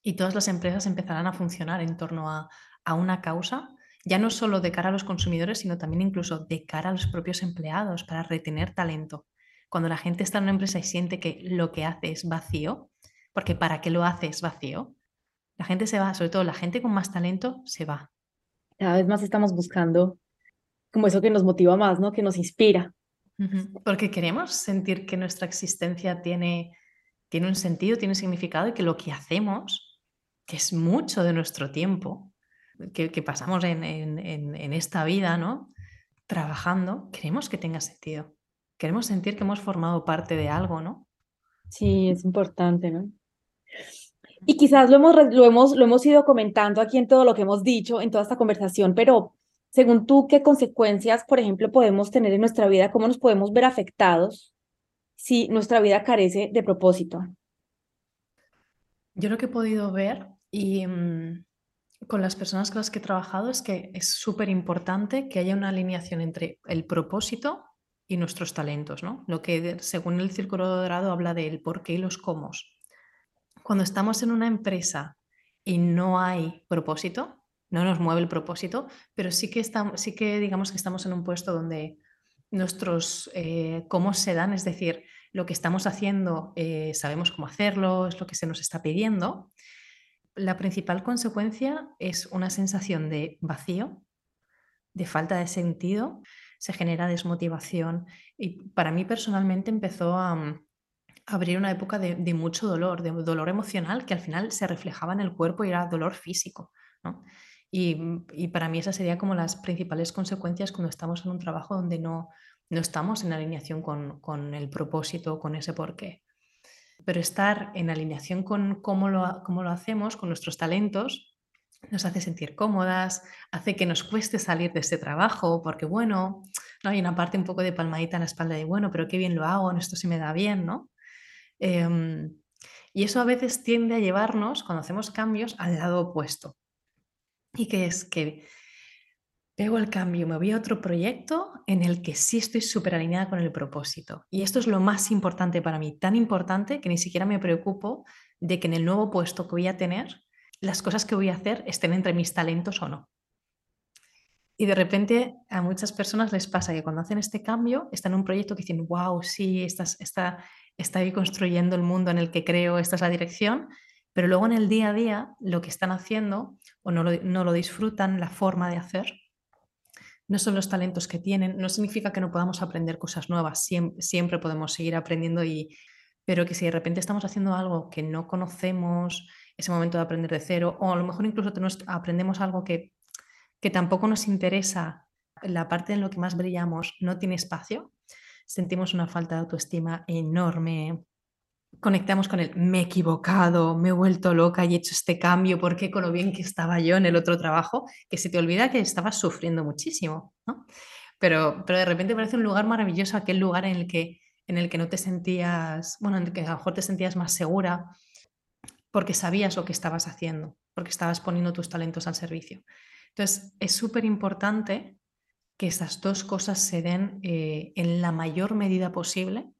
Y todas las empresas empezarán a funcionar en torno a, a una causa, ya no solo de cara a los consumidores, sino también incluso de cara a los propios empleados para retener talento. Cuando la gente está en una empresa y siente que lo que hace es vacío, porque para qué lo hace es vacío, la gente se va, sobre todo la gente con más talento se va. Cada vez más estamos buscando como eso que nos motiva más, ¿no? Que nos inspira. Porque queremos sentir que nuestra existencia tiene, tiene un sentido, tiene un significado y que lo que hacemos, que es mucho de nuestro tiempo, que, que pasamos en, en- esta vida, ¿no? Trabajando, queremos que tenga sentido. Queremos sentir que hemos formado parte de algo, ¿no? Sí, es importante, ¿no? Y quizás lo hemos, lo hemos, lo hemos ido comentando aquí en todo lo que hemos dicho, en toda esta conversación, pero según tú, ¿qué consecuencias, por ejemplo, podemos tener en nuestra vida? ¿Cómo nos podemos ver afectados si nuestra vida carece de propósito? Yo lo que he podido ver y mm, con las personas con las que he trabajado es que es súper importante que haya una alineación entre el propósito y nuestros talentos, ¿no? Lo que según el Círculo Dorado habla del por qué y los cómo. Cuando estamos en una empresa y no hay propósito, no nos mueve el propósito, pero sí que estamos, sí que digamos que estamos en un puesto donde nuestros eh, cómo se dan, es decir, lo que estamos haciendo, eh, sabemos cómo hacerlo, es lo que se nos está pidiendo. La principal consecuencia es una sensación de vacío, de falta de sentido, se genera desmotivación y para mí personalmente empezó a, mm, abrir una época de, mucho dolor, de dolor emocional que al final se reflejaba en el cuerpo y era dolor físico, mm, y para mí esas serían como las principales consecuencias cuando estamos en un trabajo donde no, no estamos en alineación con, con el propósito, con ese porqué. Pero estar en alineación con cómo lo, cómo lo hacemos, con nuestros talentos, nos hace sentir cómodas, hace que nos cueste salir de ese trabajo, porque bueno, no hay una parte un poco de palmadita en la espalda de, bueno, pero qué bien lo hago, esto se me da bien, ¿no? Em, y eso a veces tiende a llevarnos, cuando hacemos cambios, al lado opuesto. Y que es que pego el cambio, me voy a otro proyecto en el que sí estoy súper alineada con el propósito. Y esto es lo más importante para mí, tan importante que ni siquiera me preocupo de que en el nuevo puesto que voy a tener las cosas que voy a hacer estén entre mis talentos o no. Y de repente a muchas personas les pasa que cuando hacen este cambio están en un proyecto que dicen, wow, sí, está, está, ahí construyendo el mundo en el que creo, esta es la dirección, pero luego en el día a día lo que están haciendo o no lo, no lo disfrutan, la forma de hacer, no son los talentos que tienen, no significa que no podamos aprender cosas nuevas, siempre, podemos seguir aprendiendo, y, pero que si de repente estamos haciendo algo que no conocemos, ese momento de aprender de cero, o a lo mejor incluso aprendemos algo que que tampoco nos interesa la parte en lo que más brillamos, no tiene espacio, sentimos una falta de autoestima enorme, conectamos con el me he equivocado, me he vuelto loca y he hecho este cambio porque con lo bien que estaba yo en el otro trabajo, que se te olvida que estabas sufriendo muchísimo, ¿no? Pero, pero de repente parece un lugar maravilloso, aquel lugar en el que, en el que no te sentías, bueno, en el que a lo mejor te sentías más segura porque sabías lo que estabas haciendo, porque estabas poniendo tus talentos al servicio. Entonces, es súper importante que esas dos cosas se den eh, en la mayor medida posible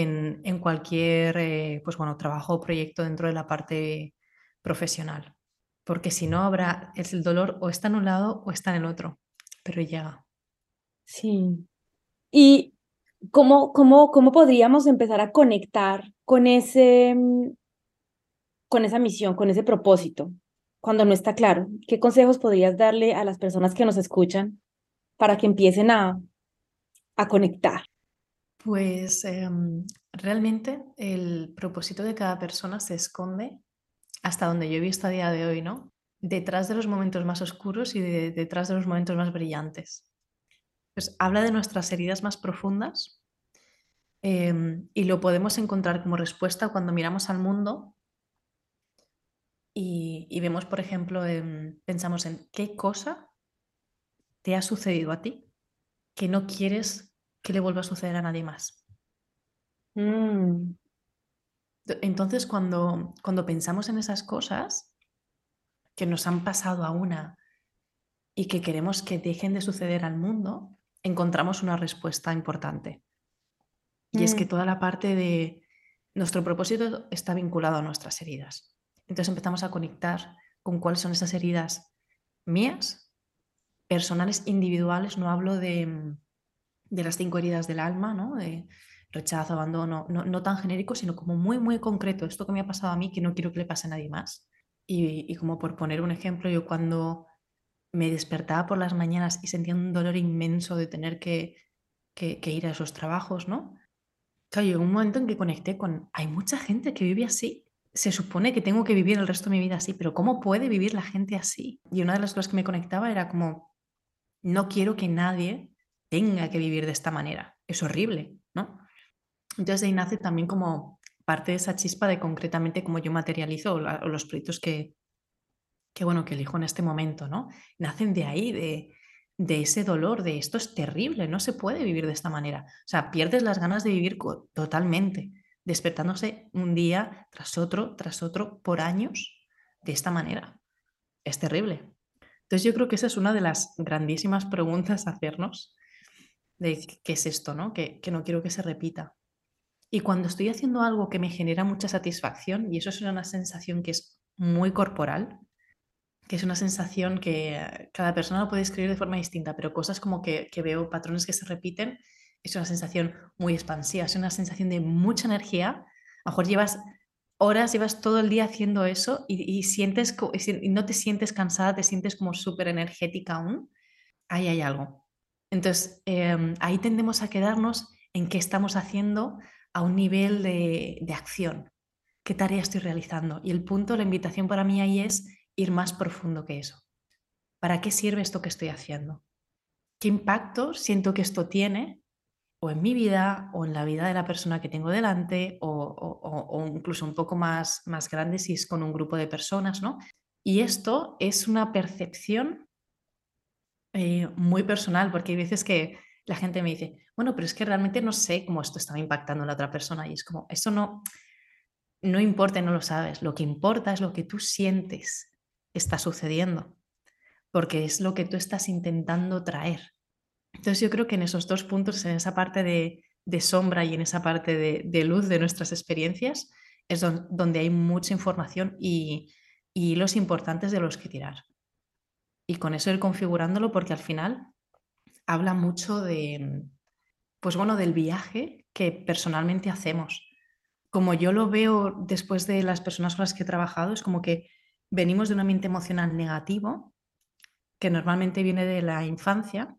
en, cualquier eh, pues bueno, trabajo o proyecto dentro de la parte profesional. Porque si no, habrá el dolor o está en un lado o está en el otro, pero llega. Sí. ¿Y cómo, cómo, cómo podríamos empezar a conectar con, ese, mm, con esa misión, con ese propósito? cuando no está claro? ¿Qué consejos podrías darle a las personas que nos escuchan para que empiecen a, a conectar? Pues em, realmente el propósito de cada persona se esconde hasta donde yo he visto a día de hoy, ¿no? Detrás de los momentos más oscuros y detrás de los momentos más brillantes. Pues habla de nuestras heridas más profundas em, y lo podemos encontrar como respuesta cuando miramos al mundo y, vemos, por ejemplo, pensamos en qué cosa te ha sucedido a ti que no quieres que le vuelva a suceder a nadie más. Mm. Entonces, cuando, cuando pensamos en esas cosas que nos han pasado a una y que queremos que dejen de suceder al mundo, encontramos una respuesta importante. Y es que mm. toda la parte de nuestro propósito está vinculado a nuestras heridas. Entonces empezamos a conectar con cuáles son esas heridas mías, personales, individuales, no hablo de, las cinco heridas del alma, ¿no? de rechazo, abandono, no, tan genérico, sino como muy, muy concreto, esto que me ha pasado a mí que no quiero que le pase a nadie más. Y, como por poner un ejemplo, yo cuando me despertaba por las mañanas y sentía un dolor inmenso de tener que, que, ir a esos trabajos, ¿no? Claro, llegó un momento en que conecté con, hay mucha gente que vive así se supone que tengo que vivir el resto de mi vida así, pero ¿cómo puede vivir la gente así? Y una de las cosas que me conectaba era como, no quiero que nadie tenga que vivir de esta manera. Es horrible, ¿no? Entonces ahí nace también como parte de esa chispa de concretamente cómo yo materializo los proyectos que, que, bueno, que elijo en este momento, ¿no? Nacen de ahí, de, de ese dolor, de esto es terrible, no se puede vivir de esta manera. O sea, pierdes las ganas de vivir totalmente despertándose un día tras otro, tras otro, por años, de esta manera. Es terrible. Entonces yo creo que esa es una de las grandísimas preguntas a hacernos de qué es esto, ¿no? Que, que no quiero que se repita. Y cuando estoy haciendo algo que me genera mucha satisfacción, y eso es una sensación que es muy corporal, que es una sensación que cada persona lo puede escribir de forma distinta, pero cosas como que, que veo patrones que se repiten, es una sensación muy expansiva, es una sensación de mucha energía. A lo mejor llevas horas, llevas todo el día haciendo eso y, sientes y no te sientes cansada, te sientes como súper energética aún. Ahí hay algo. Entonces, em, ahí tendemos a quedarnos en qué estamos haciendo a un nivel de, de acción. ¿Qué tarea estoy realizando? Y el punto, la invitación para mí ahí es ir más profundo que eso. ¿Para qué sirve esto que estoy haciendo? ¿Qué impacto siento que esto tiene o en mi vida o en la vida de la persona que tengo delante o, incluso un poco más, más grande si es con un grupo de personas, ¿no? Y esto es una percepción eh, muy personal porque hay veces que la gente me dice, bueno, pero es que realmente no sé cómo esto está impactando a la otra persona y es como, eso no, no importa, no lo sabes, lo que importa es lo que tú sientes está sucediendo, porque es lo que tú estás intentando traer. Entonces yo creo que en esos dos puntos, en esa parte de, sombra y en esa parte de, luz de nuestras experiencias, es donde hay mucha información y, y los importantes de los que tirar. Y con eso ir configurándolo porque al final habla mucho de, pues bueno, del viaje que personalmente hacemos. Como yo lo veo después de las personas con las que he trabajado, es como que venimos de un ambiente emocional negativo, que normalmente viene de la infancia,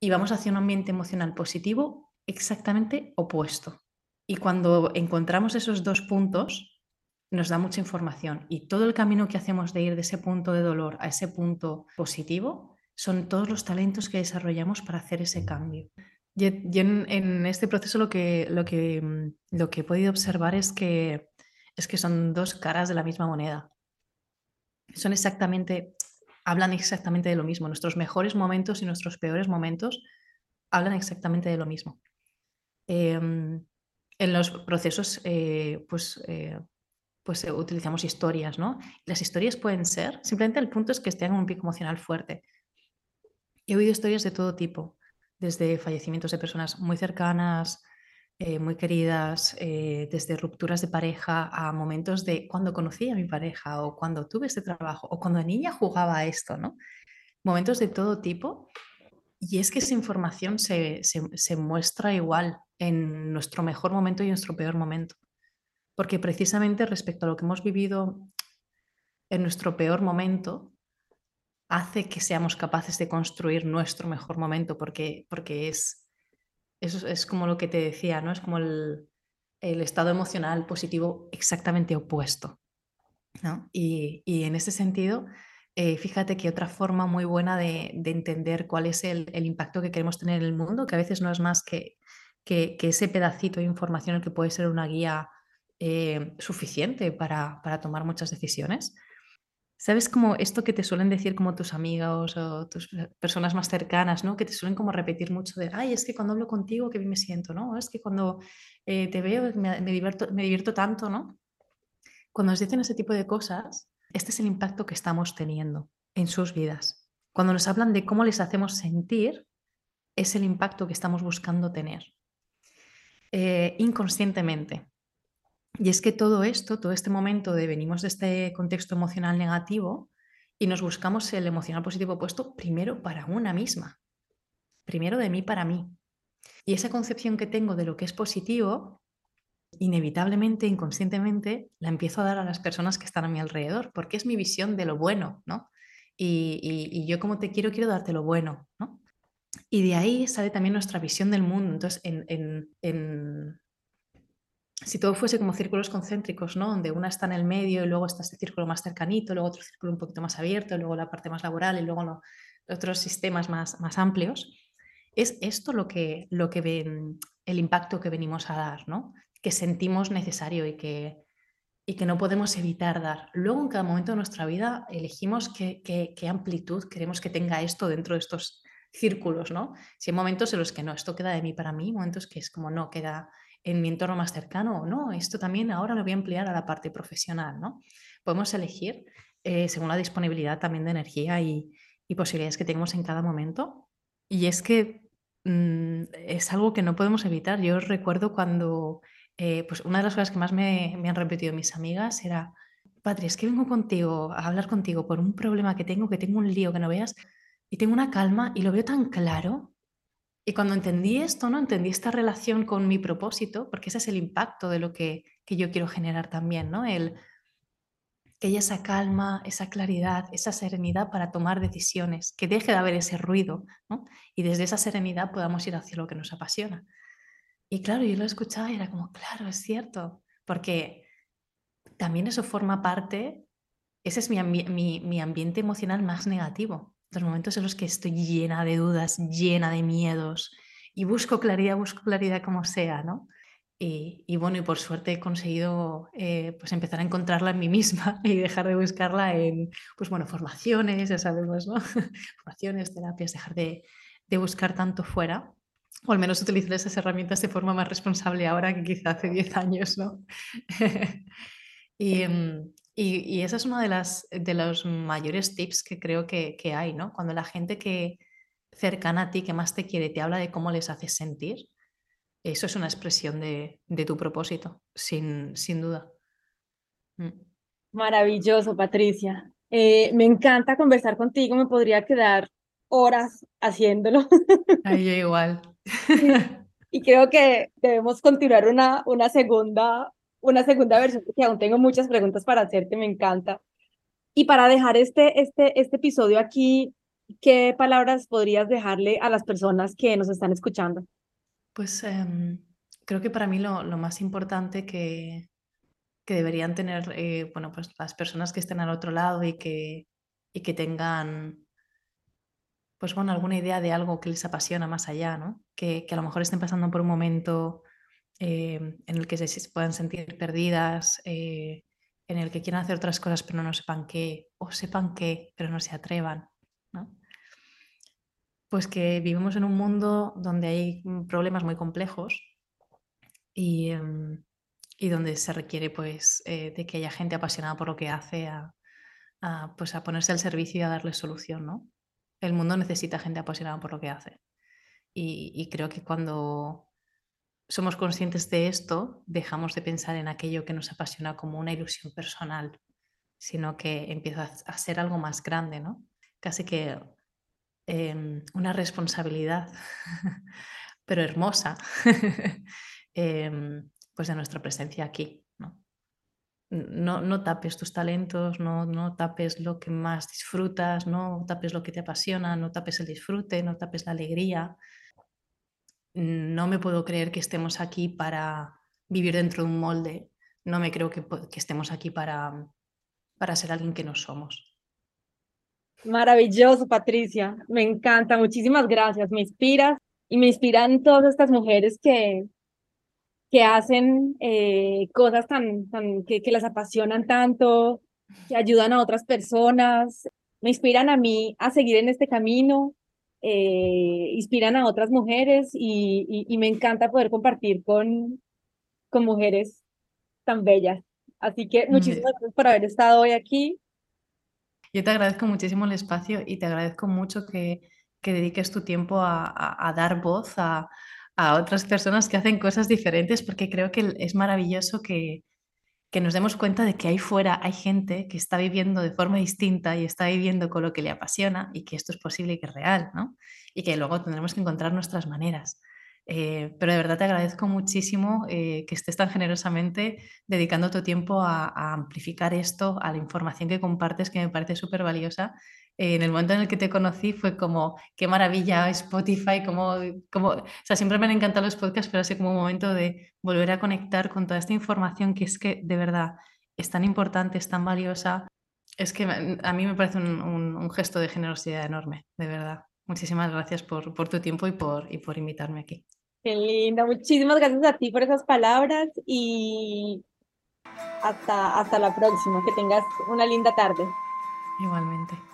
y vamos hacia un ambiente emocional positivo exactamente opuesto. Y cuando encontramos esos dos puntos, nos da mucha información. Y todo el camino que hacemos de ir de ese punto de dolor a ese punto positivo son todos los talentos que desarrollamos para hacer ese cambio. Y, en, este proceso lo que, lo, que, mm, lo que he podido observar es que, es que son dos caras de la misma moneda. Son exactamente, hablan exactamente de lo mismo. Nuestros mejores momentos y nuestros peores momentos hablan exactamente de lo mismo. Em, en los procesos, eh, pues, eh, pues utilizamos historias, ¿no? Las historias pueden ser, simplemente el punto es que estén en un pico emocional fuerte. He oído historias de todo tipo, desde fallecimientos de personas muy cercanas, eh, muy queridas, desde rupturas de pareja a momentos de cuando conocí a mi pareja o cuando tuve este trabajo o cuando niña jugaba a esto, ¿no? Momentos de todo tipo. Y es que esa información se, se muestra igual en nuestro mejor momento y en nuestro peor momento. Porque precisamente respecto a lo que hemos vivido en nuestro peor momento, hace que seamos capaces de construir nuestro mejor momento, porque, porque es, eso es como lo que te decía, ¿no? Es como el, estado emocional positivo exactamente opuesto. Y, en ese sentido, eh, fíjate que otra forma muy buena de, entender cuál es el, el, impacto que queremos tener en el mundo, que a veces no es más que que, ese pedacito de información el que puede ser una guía eh, suficiente para, tomar muchas decisiones. ¿Sabes como esto que te suelen decir como tus amigos o tus personas más cercanas, ¿no? Que te suelen como repetir mucho de, ay, es que cuando hablo contigo, qué bien me siento, ¿no? Es que cuando eh, te veo me, divierto, me divierto tanto, ¿no? Cuando nos dicen ese tipo de cosas, este es el impacto que estamos teniendo en sus vidas. Cuando nos hablan de cómo les hacemos sentir, es el impacto que estamos buscando tener. Eh, inconscientemente. Y es que todo esto, todo este momento de venimos de este contexto emocional negativo y nos buscamos el emocional positivo puesto primero para una misma, primero de mí para mí. Y esa concepción que tengo de lo que es positivo, inevitablemente, inconscientemente, la empiezo a dar a las personas que están a mi alrededor, porque es mi visión de lo bueno, ¿no? Y, y yo como te quiero, quiero darte lo bueno, ¿no? Y de ahí sale también nuestra visión del mundo. Entonces, en, si todo fuese como círculos concéntricos, ¿no? Donde una está en el medio y luego está este círculo más cercanito, luego otro círculo un poquito más abierto, luego la parte más laboral y luego otros sistemas más, más amplios, es esto lo que, lo que ven, el impacto que venimos a dar, ¿no? Que sentimos necesario y que, y que no podemos evitar dar. Luego, en cada momento de nuestra vida, elegimos qué, qué, qué amplitud queremos que tenga esto dentro de estos círculos, ¿no? Si hay momentos en los que no, esto queda de mí para mí, momentos que es como no, queda en mi entorno más cercano, no, esto también ahora lo voy a emplear a la parte profesional, ¿no? Podemos elegir eh, según la disponibilidad también de energía y, posibilidades que tenemos en cada momento. Y es que mm, es algo que no podemos evitar. Yo recuerdo cuando, eh, pues una de las cosas que más me, me han repetido mis amigas era, Patri, es que vengo contigo a hablar contigo por un problema que tengo, que tengo un lío que no veas, y tengo una calma y lo veo tan claro. Y cuando entendí esto, ¿no? Entendí esta relación con mi propósito, porque ese es el impacto de lo que, que yo quiero generar también, ¿no? El que haya esa calma, esa claridad, esa serenidad para tomar decisiones, que deje de haber ese ruido, ¿no? Y desde esa serenidad podamos ir hacia lo que nos apasiona. Y claro, yo lo escuchaba y era como, claro, es cierto, porque también eso forma parte, ese es mi, mi, mi ambiente emocional más negativo, los momentos en los que estoy llena de dudas, llena de miedos y busco claridad, busco claridad como sea, ¿no? Y, bueno, y por suerte he conseguido eh, pues empezar a encontrarla en mí misma y dejar de buscarla en, pues bueno, formaciones, ya sabemos, ¿no? formaciones, terapias, dejar de, de buscar tanto fuera o al menos utilizar esas herramientas de forma más responsable ahora que quizá hace 10 años, ¿no? y, mm, y, esa es uno de, las, de los mayores tips que creo que, hay, ¿no? Cuando la gente que cercana a ti, que más te quiere, te habla de cómo les haces sentir, eso es una expresión de, tu propósito, sin, sin duda. Mm. Maravilloso, Patricia. Eh, me encanta conversar contigo, me podría quedar horas haciéndolo. Ay, yo igual. y creo que debemos continuar una, una, segunda, una segunda versión, porque aún tengo muchas preguntas para hacerte, me encanta. Y para dejar este, este, este episodio aquí, ¿qué palabras podrías dejarle a las personas que nos están escuchando? Pues em, creo que para mí lo, lo más importante que, que deberían tener eh, bueno, pues las personas que estén al otro lado y que, y que tengan pues bueno, alguna idea de algo que les apasiona más allá, ¿no? Que, que a lo mejor estén pasando por un momento eh, en el que se, puedan sentir perdidas, eh, en el que quieran hacer otras cosas pero no sepan qué, o sepan qué pero no se atrevan, ¿no? Pues que vivimos en un mundo donde hay mm, problemas muy complejos y, em, y donde se requiere pues eh, de que haya gente apasionada por lo que hace a, pues a ponerse al servicio y a darle solución, ¿no? El mundo necesita gente apasionada por lo que hace. Y, creo que cuando somos conscientes de esto, dejamos de pensar en aquello que nos apasiona como una ilusión personal, sino que empieza a ser algo más grande, ¿no? Casi que em, una responsabilidad, pero hermosa, em, pues de nuestra presencia aquí. ¿no? No, no tapes tus talentos, no, no tapes lo que más disfrutas, no tapes lo que te apasiona, no tapes el disfrute, no tapes la alegría. No me puedo creer que estemos aquí para vivir dentro de un molde. No me creo que, estemos aquí para, para ser alguien que no somos. Maravilloso, Patricia. Me encanta. Muchísimas gracias. Me inspiras y me inspiran todas estas mujeres que, que hacen eh, cosas tan, que las apasionan tanto, que ayudan a otras personas, me inspiran a mí a seguir en este camino, eh, inspiran a otras mujeres y, y, me encanta poder compartir con, con mujeres tan bellas. Así que muchísimas gracias por haber estado hoy aquí. Yo te agradezco muchísimo el espacio y te agradezco mucho que, que dediques tu tiempo a, a, a dar voz a, a otras personas que hacen cosas diferentes, porque creo que es maravilloso que, que nos demos cuenta de que ahí fuera hay gente que está viviendo de forma distinta y está viviendo con lo que le apasiona y que esto es posible y que es real, ¿no? Y que luego tendremos que encontrar nuestras maneras. Eh, pero de verdad te agradezco muchísimo eh, que estés tan generosamente dedicando tu tiempo a, a, amplificar esto, a la información que compartes, que me parece súper valiosa en el momento en el que te conocí fue como, qué maravilla Spotify, como, como, o sea, siempre me han encantado los podcasts, pero así como un momento de volver a conectar con toda esta información que es que de verdad es tan importante, es tan valiosa. Es que a mí me parece un, un, gesto de generosidad enorme, de verdad. Muchísimas gracias por, por tu tiempo y por, y por invitarme aquí. Qué linda, muchísimas gracias a ti por esas palabras y hasta, hasta la próxima. Que tengas una linda tarde. Igualmente.